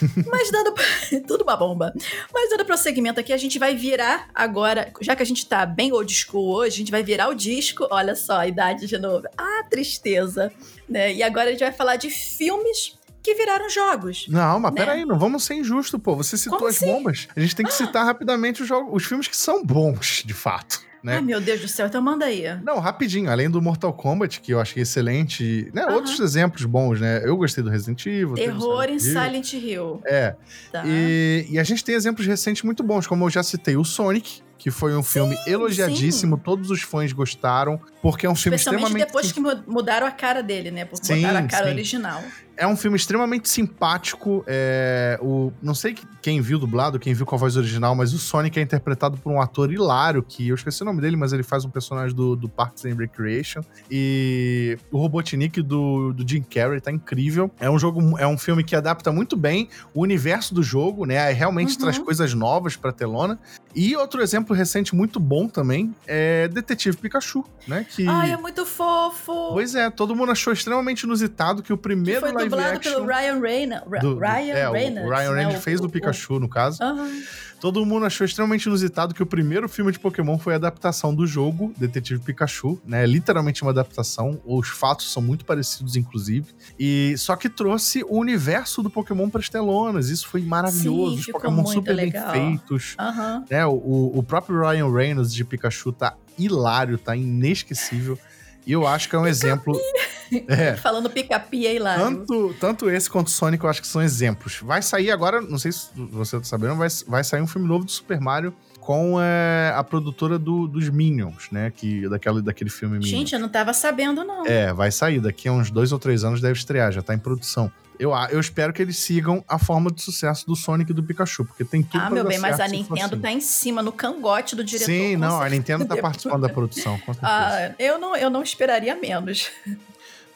(laughs) Mas dando. (laughs) tudo uma bomba. Mas dando prosseguimento aqui, a gente vai virar agora. Já que a gente tá bem old school hoje, a gente vai virar o disco. Olha só, a idade de novo. Ah, tristeza. Né? E agora a gente vai falar de filmes que viraram jogos. Não, mas né? peraí, não vamos ser injusto, pô. Você citou Como as assim? bombas. A gente tem que citar rapidamente os, jogos, os filmes que são bons, de fato né? Ai, meu Deus do céu, então manda aí. Não, rapidinho, além do Mortal Kombat, que eu achei excelente, né? Outros exemplos bons, né? Eu gostei do Resident Evil. Terror em Silent Hill. É. Tá. E, e a gente tem exemplos recentes muito bons, como eu já citei, o Sonic, que foi um filme elogiadíssimo, sim. todos os fãs gostaram, porque é um filme extremamente... depois que mudaram a cara dele, né? Porque sim, botaram a cara sim. original. É um filme extremamente simpático. É, o, não sei quem viu dublado, quem viu com a voz original, mas o Sonic é interpretado por um ator hilário, que eu esqueci o nome dele, mas ele faz um personagem do, do Parks and Recreation. E o Robotnik do, do Jim Carrey tá incrível. É um jogo, é um filme que adapta muito bem o universo do jogo, né? Realmente uhum. traz coisas novas pra telona. E outro exemplo recente muito bom também é Detetive Pikachu, né? Que... Ai, é muito fofo! Pois é, todo mundo achou extremamente inusitado que o primeiro que dublado pelo Ryan Reynolds. Do, Ryan é, Reynolds. O Ryan né? Reynolds fez o, do Pikachu, o... no caso. Uhum. Todo mundo achou extremamente inusitado que o primeiro filme de Pokémon foi a adaptação do jogo Detetive Pikachu, né? Literalmente uma adaptação. Os fatos são muito parecidos, inclusive. E só que trouxe o universo do Pokémon para as telonas. Isso foi maravilhoso. Sim, Os Pokémon super legal. bem feitos. Uhum. Né? O, o próprio Ryan Reynolds de Pikachu tá hilário, tá inesquecível. E eu acho que é um exemplo. (laughs) É. Falando pica-pia aí lá. Tanto, tanto esse quanto Sonic eu acho que são exemplos. Vai sair agora, não sei se você tá sabendo, vai, vai sair um filme novo do Super Mario com é, a produtora do, dos Minions, né? Que, daquela, daquele filme Minions. Gente, eu não tava sabendo, não. É, vai sair. Daqui a uns dois ou três anos deve estrear, já tá em produção. Eu, eu espero que eles sigam a forma de sucesso do Sonic e do Pikachu, porque tem tudo Ah, meu bem, mas a Nintendo assim. tá em cima, no cangote do diretor. Sim, não, a Nintendo tá participando da produção, com certeza. Ah, eu não, eu não esperaria menos.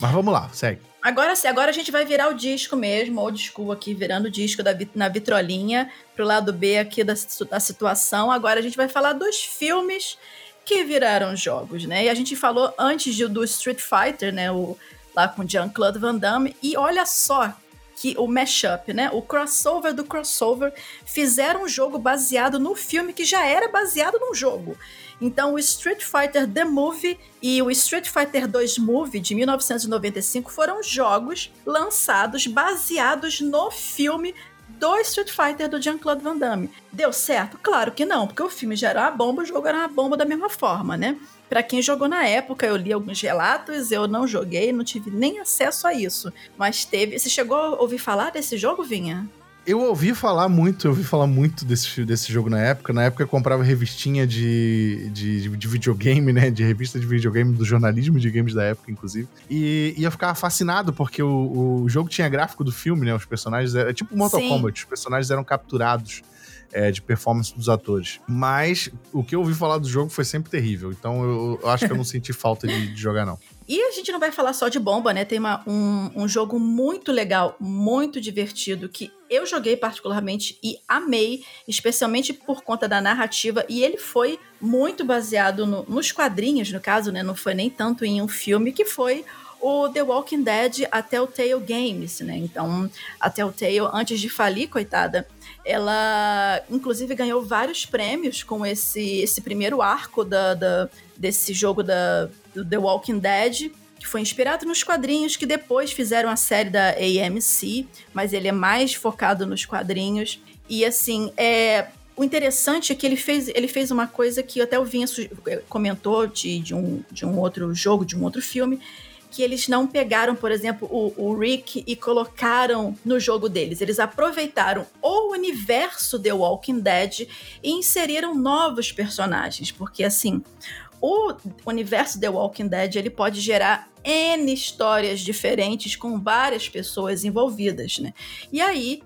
Mas vamos lá, segue. Agora sim, agora a gente vai virar o disco mesmo, old school aqui, virando o disco da, na vitrolinha, pro lado B aqui da, da situação. Agora a gente vai falar dos filmes que viraram jogos, né? E a gente falou antes de, do Street Fighter, né? O, lá com Jean-Claude Van Damme. E olha só que o mashup, né? O crossover do crossover fizeram um jogo baseado no filme que já era baseado num jogo. Então, o Street Fighter The Movie e o Street Fighter 2 Movie de 1995 foram jogos lançados baseados no filme do Street Fighter do Jean-Claude Van Damme. Deu certo? Claro que não, porque o filme já era uma bomba, o jogo era uma bomba da mesma forma, né? Para quem jogou na época, eu li alguns relatos, eu não joguei, não tive nem acesso a isso. Mas teve. Você chegou a ouvir falar desse jogo, Vinha? Eu ouvi falar muito, eu ouvi falar muito desse, desse jogo na época. Na época eu comprava revistinha de, de, de videogame, né? De revista de videogame, do jornalismo de games da época, inclusive. E, e eu ficava fascinado, porque o, o jogo tinha gráfico do filme, né? Os personagens. É tipo Mortal Sim. Kombat, os personagens eram capturados é, de performance dos atores. Mas o que eu ouvi falar do jogo foi sempre terrível. Então eu, eu acho que eu não senti falta de, de, jogar, não. E a gente não vai falar só de bomba, né? Tem uma, um, um jogo muito legal, muito divertido, que eu joguei particularmente e amei, especialmente por conta da narrativa. E ele foi muito baseado no, nos quadrinhos, no caso, né? Não foi nem tanto em um filme, que foi o The Walking Dead, a Telltale Games, né? Então, a Telltale, antes de falir, coitada, ela inclusive ganhou vários prêmios com esse, esse primeiro arco da, da, desse jogo da, do The Walking Dead, que foi inspirado nos quadrinhos que depois fizeram a série da AMC, mas ele é mais focado nos quadrinhos. E assim, é, o interessante é que ele fez, ele fez uma coisa que até o Vinha comentou de, de, um, de um outro jogo, de um outro filme, que eles não pegaram, por exemplo, o, o, Rick e colocaram no jogo deles. Eles aproveitaram o universo The Walking Dead e inseriram novos personagens, porque assim, o universo The Walking Dead ele pode gerar N histórias diferentes com várias pessoas envolvidas, né? E aí,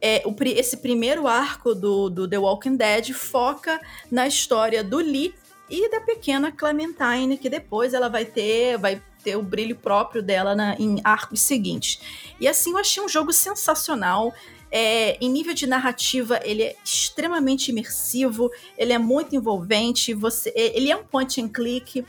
é, o, esse primeiro arco do, do The Walking Dead foca na história do Lee e da pequena Clementine, que depois ela vai ter, vai ter o brilho próprio dela na, em arcos seguintes. E assim, eu achei um jogo sensacional. É, em nível de narrativa, ele é extremamente imersivo, ele é muito envolvente, você, é, ele é um point and click,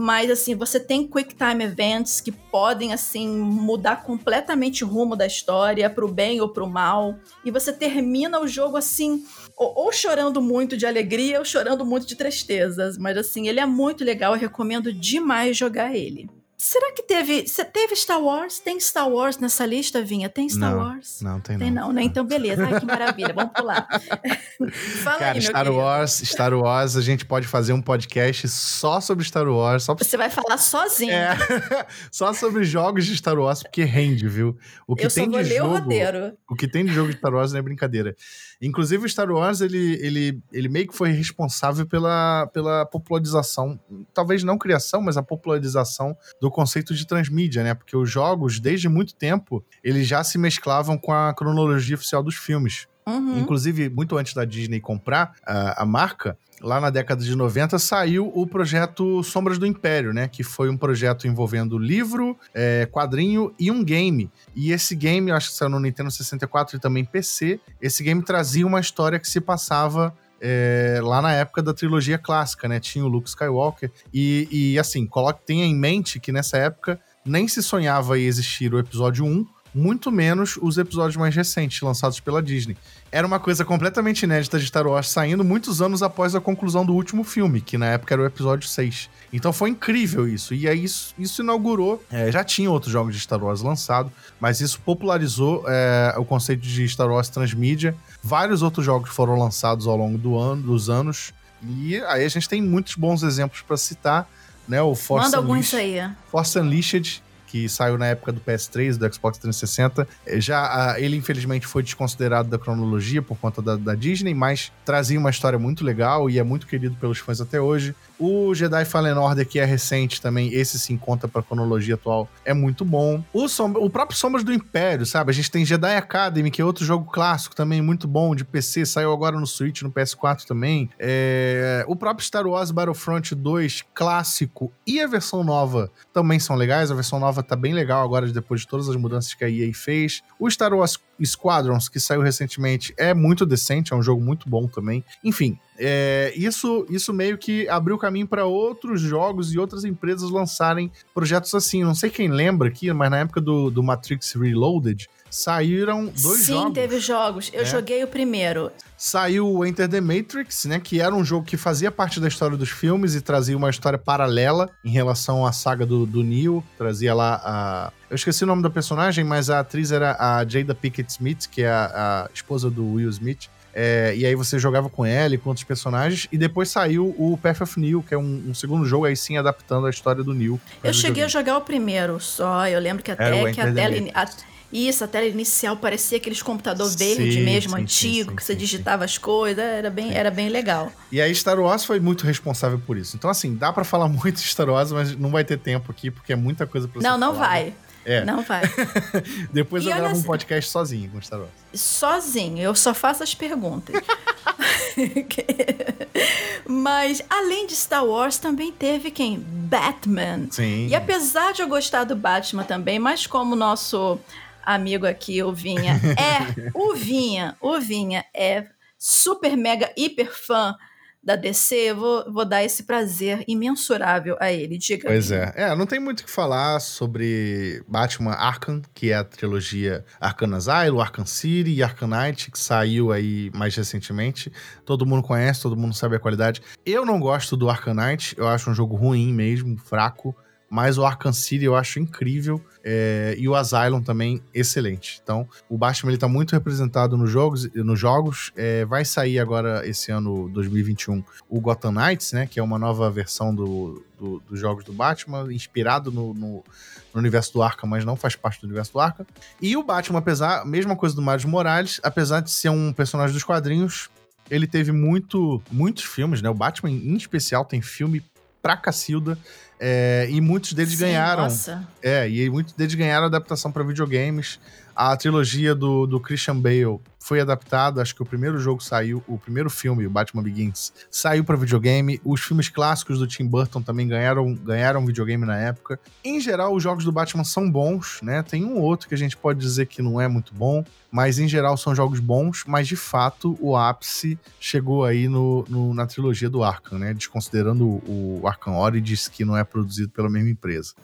mas assim, você tem quick time events que podem assim mudar completamente o rumo da história para o bem ou para o mal, e você termina o jogo assim ou, ou, chorando muito de alegria ou chorando muito de tristezas, mas assim, ele é muito legal, eu recomendo demais jogar ele. Será que teve. Teve Star Wars? Tem Star Wars nessa lista, Vinha? Tem Star não, Wars? Não, tem, tem não. não. né? Então, beleza. Ai, que maravilha. Vamos pular. (laughs) Fala Cara, aí, Star querido. Wars, Star Wars, a gente pode fazer um podcast só sobre Star Wars. Só... Você vai falar sozinho. É, (laughs) só sobre jogos de Star Wars, porque rende, viu? O que Eu tem só vou de ler jogo, o roteiro. O que tem de jogo de Star Wars não é brincadeira. Inclusive, o Star Wars, ele, ele, ele meio que foi responsável pela, pela popularização, talvez não criação, mas a popularização do conceito de transmídia, né? Porque os jogos, desde muito tempo, eles já se mesclavam com a cronologia oficial dos filmes. Uhum. Inclusive, muito antes da Disney comprar a, a marca, lá na década de 90, saiu o projeto Sombras do Império, né? Que foi um projeto envolvendo livro, é, quadrinho e um game. E esse game, acho que saiu no Nintendo 64 e também PC. Esse game trazia uma história que se passava é, lá na época da trilogia clássica, né? Tinha o Luke Skywalker. E, e assim, coloque, tenha em mente que nessa época nem se sonhava em existir o episódio 1, muito menos os episódios mais recentes, lançados pela Disney. Era uma coisa completamente inédita de Star Wars saindo muitos anos após a conclusão do último filme, que na época era o episódio 6. Então foi incrível isso. E aí isso, isso inaugurou. É, já tinha outros jogos de Star Wars lançado, mas isso popularizou é, o conceito de Star Wars transmídia. Vários outros jogos foram lançados ao longo do ano, dos anos. E aí a gente tem muitos bons exemplos para citar. Né, o Force Manda alguns aí. Force Unleashed, que saiu na época do PS3, do Xbox 360. É, já ele, infelizmente, foi desconsiderado da cronologia por conta da, da, Disney, mas trazia uma história muito legal e é muito querido pelos fãs até hoje. O Jedi Fallen Order, que é recente também, esse sim conta pra cronologia atual, é muito bom. O, Sombra, o próprio Sombras do Império, sabe? A gente tem Jedi Academy, que é outro jogo clássico também, muito bom, de PC, saiu agora no Switch, no PS4 também. É... O próprio Star Wars Battlefront 2, clássico, e a versão nova também são legais. A versão nova nova, tá bem legal agora depois de todas as mudanças que a EA fez. O Star Wars Squadrons, que saiu recentemente, é muito decente, é um jogo muito bom também. Enfim, é, isso, isso meio que abriu caminho para outros jogos e outras empresas lançarem projetos assim. Não sei quem lembra aqui, mas na época do, do Matrix Reloaded, saíram dois Sim, jogos. Sim, teve jogos. Eu É. joguei o primeiro. Saiu o Enter the Matrix, né? Que era um jogo que fazia parte da história dos filmes e trazia uma história paralela em relação à saga do, do Neo. Trazia lá a. Eu esqueci o nome da personagem, mas a atriz era a Jada Pickett Smith, que é a, a esposa do Will Smith. É, e aí você jogava com ela e com outros personagens. E depois saiu o Path of Neo, que é um, um segundo jogo, aí sim adaptando a história do Neo. Eu cheguei a jogar o primeiro só. Eu lembro que Era até que a tela. a- isso, a tela inicial parecia aqueles computador verde Sim, mesmo, sim, antigo, sim, que você sim, digitava as coisas. Era bem, era bem legal. E aí Star Wars foi muito responsável por isso. Então, assim, dá pra falar (laughs) muito de Star Wars, mas não vai ter tempo aqui, porque é muita coisa pra Não, não falada. vai. É. Não vai. (laughs) Depois E eu gravo um podcast sozinho com Star Wars. Sozinho, eu só faço as perguntas. (laughs) Mas, além de Star Wars, também teve quem? Batman. Sim. E apesar de eu gostar do Batman também, mas como nosso amigo aqui, o Vinha, é. O Vinha, o Vinha é super, mega, hiper fã da DC, vou, vou dar esse prazer imensurável a ele. Diga. Pois é. É, não tem muito o que falar sobre Batman Arkham, que é a trilogia Arkham Asylum, Arkham City e Arkham Knight, que saiu aí mais recentemente. Todo mundo conhece, todo mundo sabe a qualidade. Eu não gosto do Arkham Knight, eu acho um jogo ruim mesmo, fraco. Mas o Arkham City eu acho incrível. é, e o Asylum também excelente. Então, o Batman ele tá muito representado nos jogos. Nos jogos é, vai sair agora esse ano 2021 o Gotham Knights, né? Que é uma nova versão do, do- dos jogos do Batman, inspirado no, no- no universo do Arkham, mas não faz parte do universo do Arkham. E o Batman, apesar, mesma coisa do Miles Morales, apesar de ser um personagem dos quadrinhos, ele teve muito, muitos filmes, né? O Batman, em especial, tem filme pra cacilda. É, e muitos deles Sim, ganharam. Nossa. É, e muitos deles ganharam adaptação para videogames. A trilogia do, do Christian Bale foi adaptada, acho que o primeiro jogo saiu, o primeiro filme, o Batman Begins, saiu para videogame. Os filmes clássicos do Tim Burton também ganharam, ganharam videogame na época. Em geral, os jogos do Batman são bons, né? Tem um ou outro que a gente pode dizer que não é muito bom, mas em geral são jogos bons, mas de fato o ápice chegou aí no, no- na trilogia do Arkham, né? Desconsiderando o, o Arkham Origins, que não é produzido pela mesma empresa.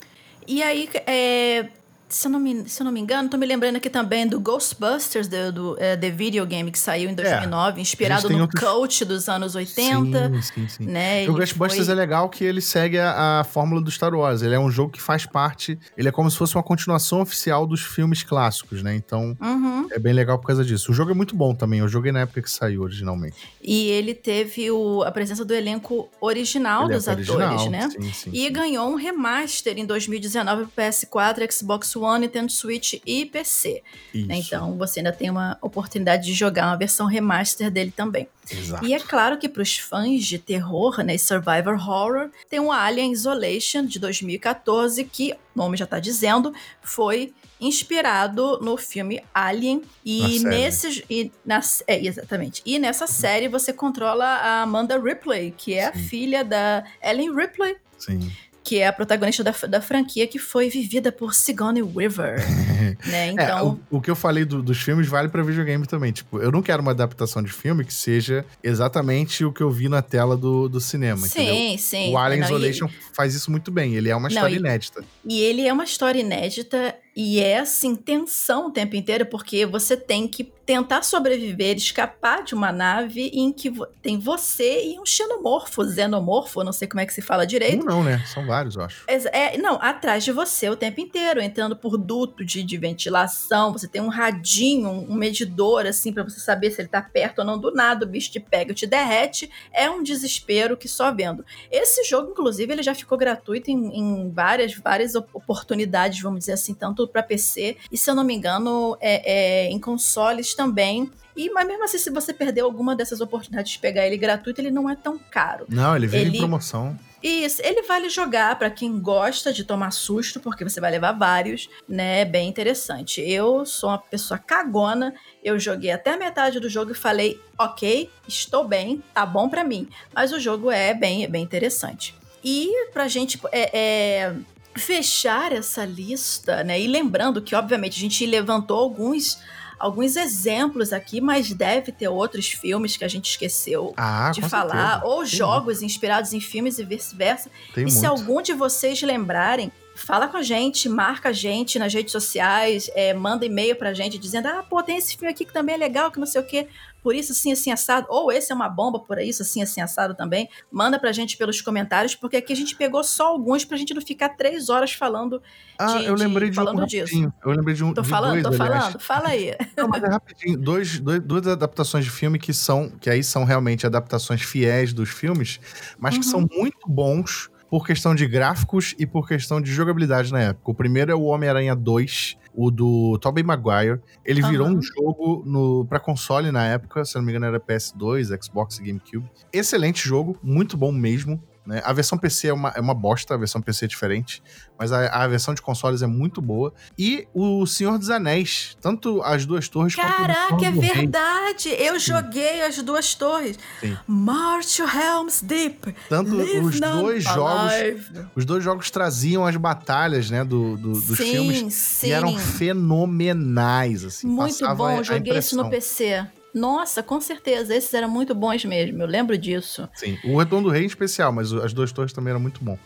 E aí, é, se, eu não me, se eu não me engano, tô me lembrando aqui também do Ghostbusters, do, do é, The Video Game, que saiu em 2009, inspirado tem no outros- coach dos anos 80. Sim, sim, sim. Né? O Ghostbusters foi- é legal que ele segue a, a fórmula do Star Wars. Ele é um jogo que faz parte. Ele é como se fosse uma continuação oficial dos filmes clássicos, né? Então Uhum. é bem legal por causa disso. O jogo é muito bom também. Eu joguei na época que saiu originalmente. E ele teve o- a presença do elenco original Ele é dos atores, original, né? Sim, sim, E sim. ganhou um remaster em 2019 pro PS4, Xbox One, Nintendo Switch e PC. né? Então você ainda tem uma oportunidade de jogar uma versão remaster dele também. exato. E é claro que para os fãs de terror, né, Survivor Horror, tem o Alien Isolation de 2014, que, o nome já está dizendo, foi inspirado no filme Alien. E série. nesse. E na, é, exatamente. E nessa série você controla a Amanda Ripley, que é a Sim. filha da Ellen Ripley. Sim. Que é a protagonista da, da franquia que foi vivida por Sigourney Weaver. (laughs) né? É, Então, o, o que eu falei do- dos filmes vale pra videogame também. Tipo, eu não quero uma adaptação de filme que seja exatamente o que eu vi na tela do, do cinema. entendeu? sim, sim. O Alien Não, e- Isolation faz isso muito bem. Ele é uma Não, história e- inédita. E ele é uma história inédita e é assim, tensão o tempo inteiro, porque você tem que tentar sobreviver, escapar de uma nave em que tem você e um xenomorfo, xenomorfo, não sei como é que se fala direito. Um não, né? São vários, eu acho. Exa- É, não, atrás de você o tempo inteiro, entrando por duto de, de ventilação. Você tem um radinho, um medidor, assim, pra você saber se ele tá perto ou não. Do nada, o bicho te pega, te derrete. É um desespero que só vendo. Esse jogo, inclusive, ele já ficou gratuito em, em várias, várias op- oportunidades, vamos dizer assim, tanto pra PC e, se eu não me engano, é, é, em consoles também. E, mas mesmo assim, se você perder alguma dessas oportunidades de pegar ele gratuito, ele não é tão caro. Não, ele veio Ele- em promoção. Isso, ele vale jogar pra quem gosta de tomar susto, porque você vai levar vários, né? É bem interessante. Eu sou uma pessoa cagona, eu joguei até a metade do jogo e falei, ok, estou bem, tá bom pra mim. Mas o jogo é bem, é bem interessante. E pra gente, é, é, fechar essa lista, né? E lembrando que, obviamente, a gente levantou alguns alguns exemplos aqui, mas deve ter outros filmes que a gente esqueceu ah, de falar, certeza. ou jogos muito. inspirados em filmes e vice-versa. E muito. se algum de vocês lembrarem, fala com a gente, marca a gente nas redes sociais, é, manda e-mail pra gente dizendo: ah, pô, tem esse filme aqui que também é legal, que não sei o quê, por isso assim, assim, assado, ou esse é uma bomba por isso, assim, assim, assado também. Manda pra gente pelos comentários, porque aqui a gente pegou só alguns pra gente não ficar três horas falando. Ah, de, eu lembrei de, de falando um disso. Eu lembrei de um. Tô de falando, dois, tô aliás. falando, fala aí. (laughs) Não, mas é rapidinho. Dois, dois, duas adaptações de filme que são, que aí são realmente adaptações fiéis dos filmes, mas que Uhum. são muito bons por questão de gráficos e por questão de jogabilidade na época. O primeiro é o Homem-Aranha 2, o do Tobey Maguire. Ele virou Aham. um jogo no para console na época, se não me engano era PS2, Xbox e GameCube. Excelente jogo, muito bom mesmo. Né? A versão PC é uma, é uma bosta, a versão PC é diferente, mas a, a versão de consoles é muito boa. E o Senhor dos Anéis, tanto as duas torres quanto o Caraca, é do Rei. verdade! Eu joguei as duas torres. Sim. March Helm's Deep. Tanto os dois jogos alive. Os dois jogos traziam as batalhas, né, do, do- dos sim, filmes sim. e eram fenomenais, assim. Muito bom, a- eu a joguei isso no. PC. Nossa, com certeza, esses eram muito bons mesmo, eu lembro disso. Sim, o Retorno do Rei em especial, mas as duas torres também eram muito bom.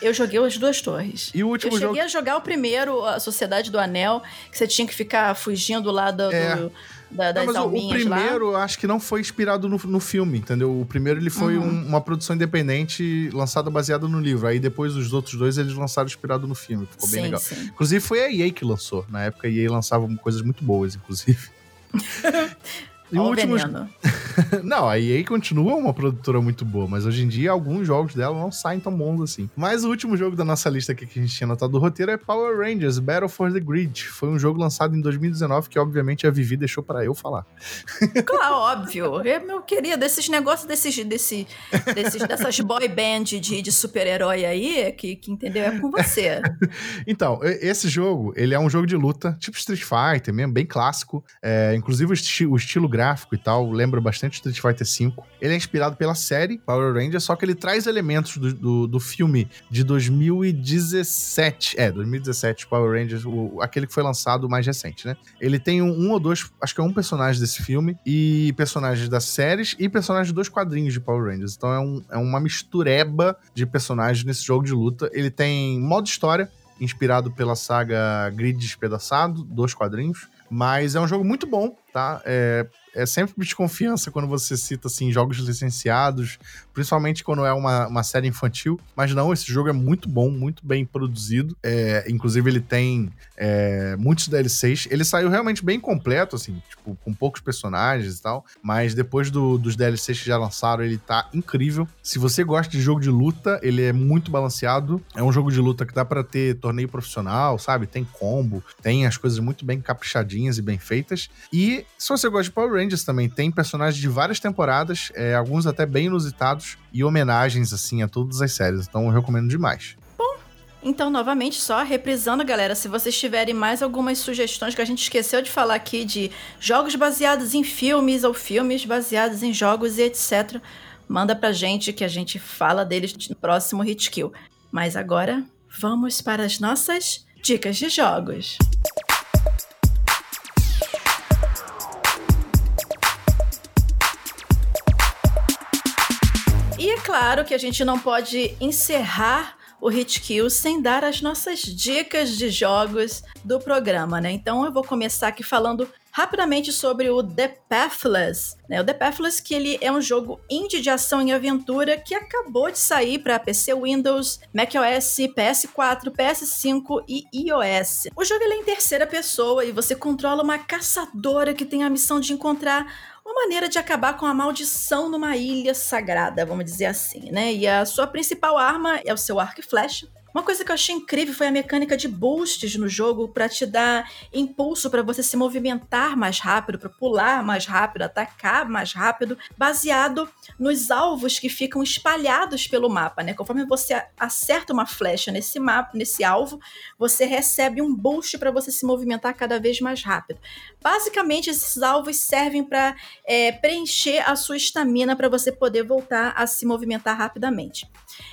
Eu joguei as duas torres. E o Eu último cheguei jogo... a jogar o primeiro, a Sociedade do Anel, que você tinha que ficar fugindo lá do, É. do- da- das Não, mas o- lá. primeiro, eu acho que não foi inspirado no, no filme, entendeu? O primeiro ele foi Uhum. um- uma produção independente lançada baseada no livro. Aí depois os outros dois eles lançaram inspirado no filme. Ficou bem sim, legal. sim. Inclusive foi a EA que lançou. Na época a EA lançava coisas muito boas, inclusive. (laughs) E o último. (laughs) Não, a EA continua uma produtora muito boa, mas hoje em dia alguns jogos dela não saem tão bons assim. Mas o último jogo da nossa lista aqui que a gente tinha anotado do roteiro é Power Rangers Battle for the Grid. Foi um jogo lançado em 2019 que, obviamente, a Vivi deixou pra eu falar. (laughs) Claro, óbvio. É, meu querido, esses negócios desses, desse, desses, dessas boy band de, de super-herói aí, que, que entendeu? É com você. (laughs) Então, esse jogo, ele é um jogo de luta, tipo Street Fighter mesmo, bem clássico. É, inclusive o, esti- o estilo gráfico e tal, lembra bastante Street Fighter V. Ele é inspirado pela série Power Rangers, só que ele traz elementos do, do, do filme de 2017. É, 2017, Power Rangers, o- aquele que foi lançado mais recente, né? Ele tem um, um ou dois, acho que é um personagem desse filme, e personagens das séries, e personagens dos quadrinhos de Power Rangers. Então é, um, é uma mistureba de personagens nesse jogo de luta. Ele tem modo história, inspirado pela saga Grid Despedaçado, dos quadrinhos. Mas é um jogo muito bom, tá? É, é sempre desconfiança quando você cita, assim, jogos licenciados, principalmente quando é uma, uma série infantil. Mas não, esse jogo é muito bom, muito bem produzido. É, inclusive, ele tem é, muitos DLCs. Ele saiu realmente bem completo, assim, tipo, com poucos personagens e tal. Mas depois do- dos DLCs que já lançaram, ele tá incrível. Se você gosta de jogo de luta, ele é muito balanceado. É um jogo de luta que dá pra ter torneio profissional, sabe? Tem combo, tem as coisas muito bem caprichadinhas e bem feitas. E se você gosta de Power Rangers também, tem personagens de várias temporadas, é, alguns até bem inusitados, e homenagens, assim, a todas as séries. Então eu recomendo demais. Então, novamente, só reprisando, galera, se vocês tiverem mais algumas sugestões que a gente esqueceu de falar aqui de jogos baseados em filmes ou filmes baseados em jogos e etc., manda pra gente que a gente fala deles no próximo Hit Kill. Mas agora, vamos para as nossas dicas de jogos. E é claro que a gente não pode encerrar o Hit Kill sem dar as nossas dicas de jogos do programa, né? Então eu vou começar aqui falando rapidamente sobre o The Pathless, né? O The Pathless que ele é um jogo indie de ação e aventura que acabou de sair para PC, Windows, macOS, PS4, PS5 e iOS. O jogo é em terceira pessoa e você controla uma caçadora que tem a missão de encontrar uma maneira de acabar com a maldição numa ilha sagrada, vamos dizer assim, né? E a sua principal arma é o seu arco e flecha. Uma coisa que eu achei incrível foi a mecânica de boosts no jogo para te dar impulso para você se movimentar mais rápido, para pular mais rápido, atacar mais rápido, baseado nos alvos que ficam espalhados pelo mapa, né? Conforme você acerta uma flecha nesse mapa, nesse alvo, você recebe um boost para você se movimentar cada vez mais rápido. Basicamente, esses alvos servem para é, preencher a sua estamina para você poder voltar a se movimentar rapidamente.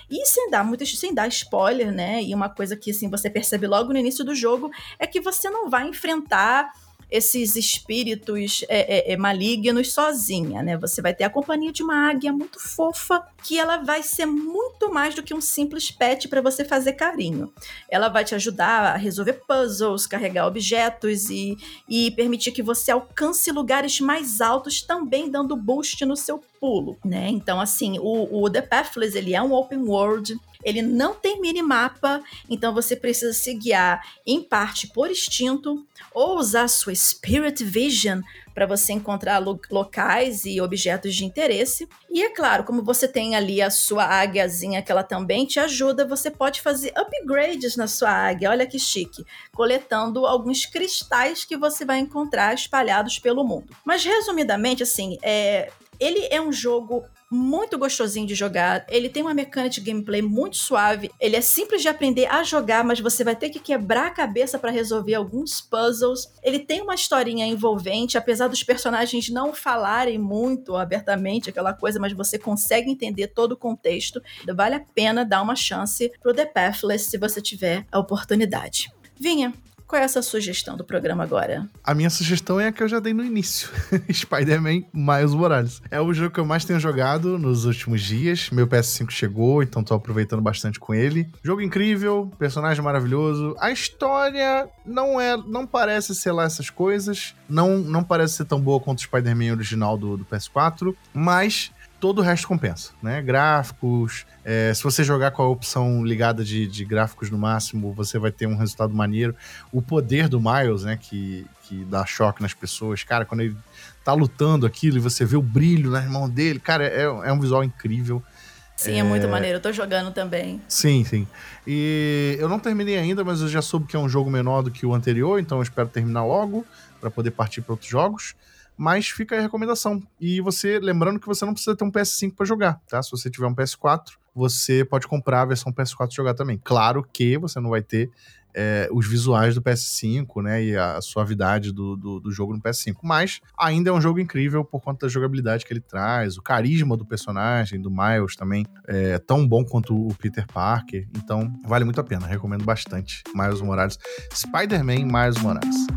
E sem dar muito, sem dar spoiler, né? E uma coisa que assim você percebe logo no início do jogo é que você não vai enfrentar esses espíritos é, é, é, malignos sozinha, né? Você vai ter a companhia de uma águia muito fofa, que ela vai ser muito mais do que um simples pet para você fazer carinho. Ela vai te ajudar a resolver puzzles, carregar objetos e, e permitir que você alcance lugares mais altos, também dando boost no seu pulo, né? Então, assim, o, o The Pathless, ele é um open world, ele não tem minimapa, então você precisa se guiar em parte por instinto ou usar sua Spirit Vision para você encontrar lo locais e objetos de interesse. E é claro, como você tem ali a sua águiazinha que ela também te ajuda, você pode fazer upgrades na sua águia. Olha que chique, coletando alguns cristais que você vai encontrar espalhados pelo mundo. Mas resumidamente, assim, é, ele é um jogo muito gostosinho de jogar. Ele tem uma mecânica de gameplay muito suave. Ele é simples de aprender a jogar, mas você vai ter que quebrar a cabeça para resolver alguns puzzles. Ele tem uma historinha envolvente, apesar dos personagens não falarem muito abertamente aquela coisa, mas você consegue entender todo o contexto. Vale a pena dar uma chance pro The Pathless se você tiver a oportunidade. Vinha, qual é essa sugestão do programa agora? A minha sugestão é a que eu já dei no início: (laughs) Spider-Man Miles Morales. É o jogo que eu mais tenho jogado nos últimos dias. Meu PS5 chegou, então tô aproveitando bastante com ele. Jogo incrível, personagem maravilhoso. A história não é, não parece ser lá essas coisas. Não, não parece ser tão boa quanto o Spider-Man original do, do PS4, mas todo o resto compensa, né? Gráficos, é, se você jogar com a opção ligada de, de, gráficos no máximo, você vai ter um resultado maneiro. O poder do Miles, né, que, que dá choque nas pessoas, cara, quando ele tá lutando aquilo e você vê o brilho na mão dele, cara, é, é um visual incrível. Sim, é... é muito maneiro. Eu tô jogando também. Sim, sim. E eu não terminei ainda, mas eu já soube que é um jogo menor do que o anterior, então eu espero terminar logo para poder partir para outros jogos. Mas fica a recomendação. E você, lembrando que você não precisa ter um PS5 para jogar, tá? Se você tiver um PS4, você pode comprar a versão PS4 e jogar também. Claro que você não vai ter é, os visuais do PS5, né, e a suavidade do, do, do, jogo no PS5. Mas ainda é um jogo incrível por conta da jogabilidade que ele traz, o carisma do personagem, do Miles também, é tão bom quanto o Peter Parker. Então, vale muito a pena. Recomendo bastante Miles Morales. Spider-Man Miles Morales.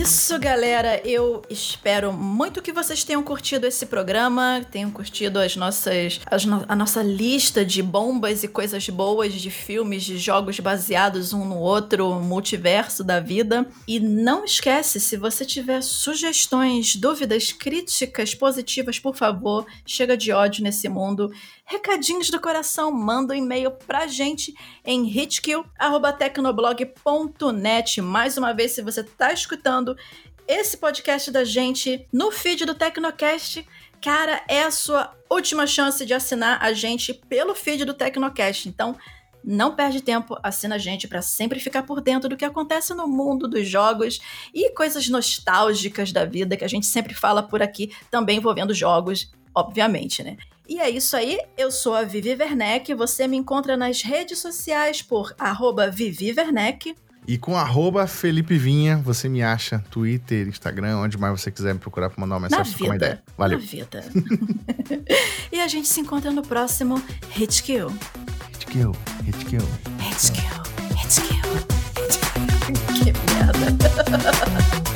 Isso, galera. Eu espero muito que vocês tenham curtido esse programa, tenham curtido as nossas, as no, a nossa lista de bombas e coisas boas de filmes, de jogos baseados um no outro, multiverso da vida. E não esquece, se você tiver sugestões, dúvidas, críticas positivas, por favor, chega de ódio nesse mundo recadinhos do coração, manda um e-mail pra gente em hitkill.tecnoblog.net. Mais uma vez, se você tá escutando esse podcast da gente no feed do Tecnocast, cara, é a sua última chance de assinar a gente pelo feed do Tecnocast. Então, não perde tempo, assina a gente para sempre ficar por dentro do que acontece no mundo dos jogos e coisas nostálgicas da vida que a gente sempre fala por aqui, também envolvendo jogos, obviamente, né? E é isso aí, eu sou a Vivi Werneck, você me encontra nas redes sociais por arroba Vivi Werneck. E com arroba Felipe Vinha, você me acha Twitter, Instagram, onde mais você quiser me procurar para mandar uma mensagem com uma ideia. Valeu. Na vida. (laughs) e a gente se encontra no próximo Hit Kill. Hit Kill, Hit Kill. Hit Kill, Hit Kill. (laughs) Que merda. (laughs)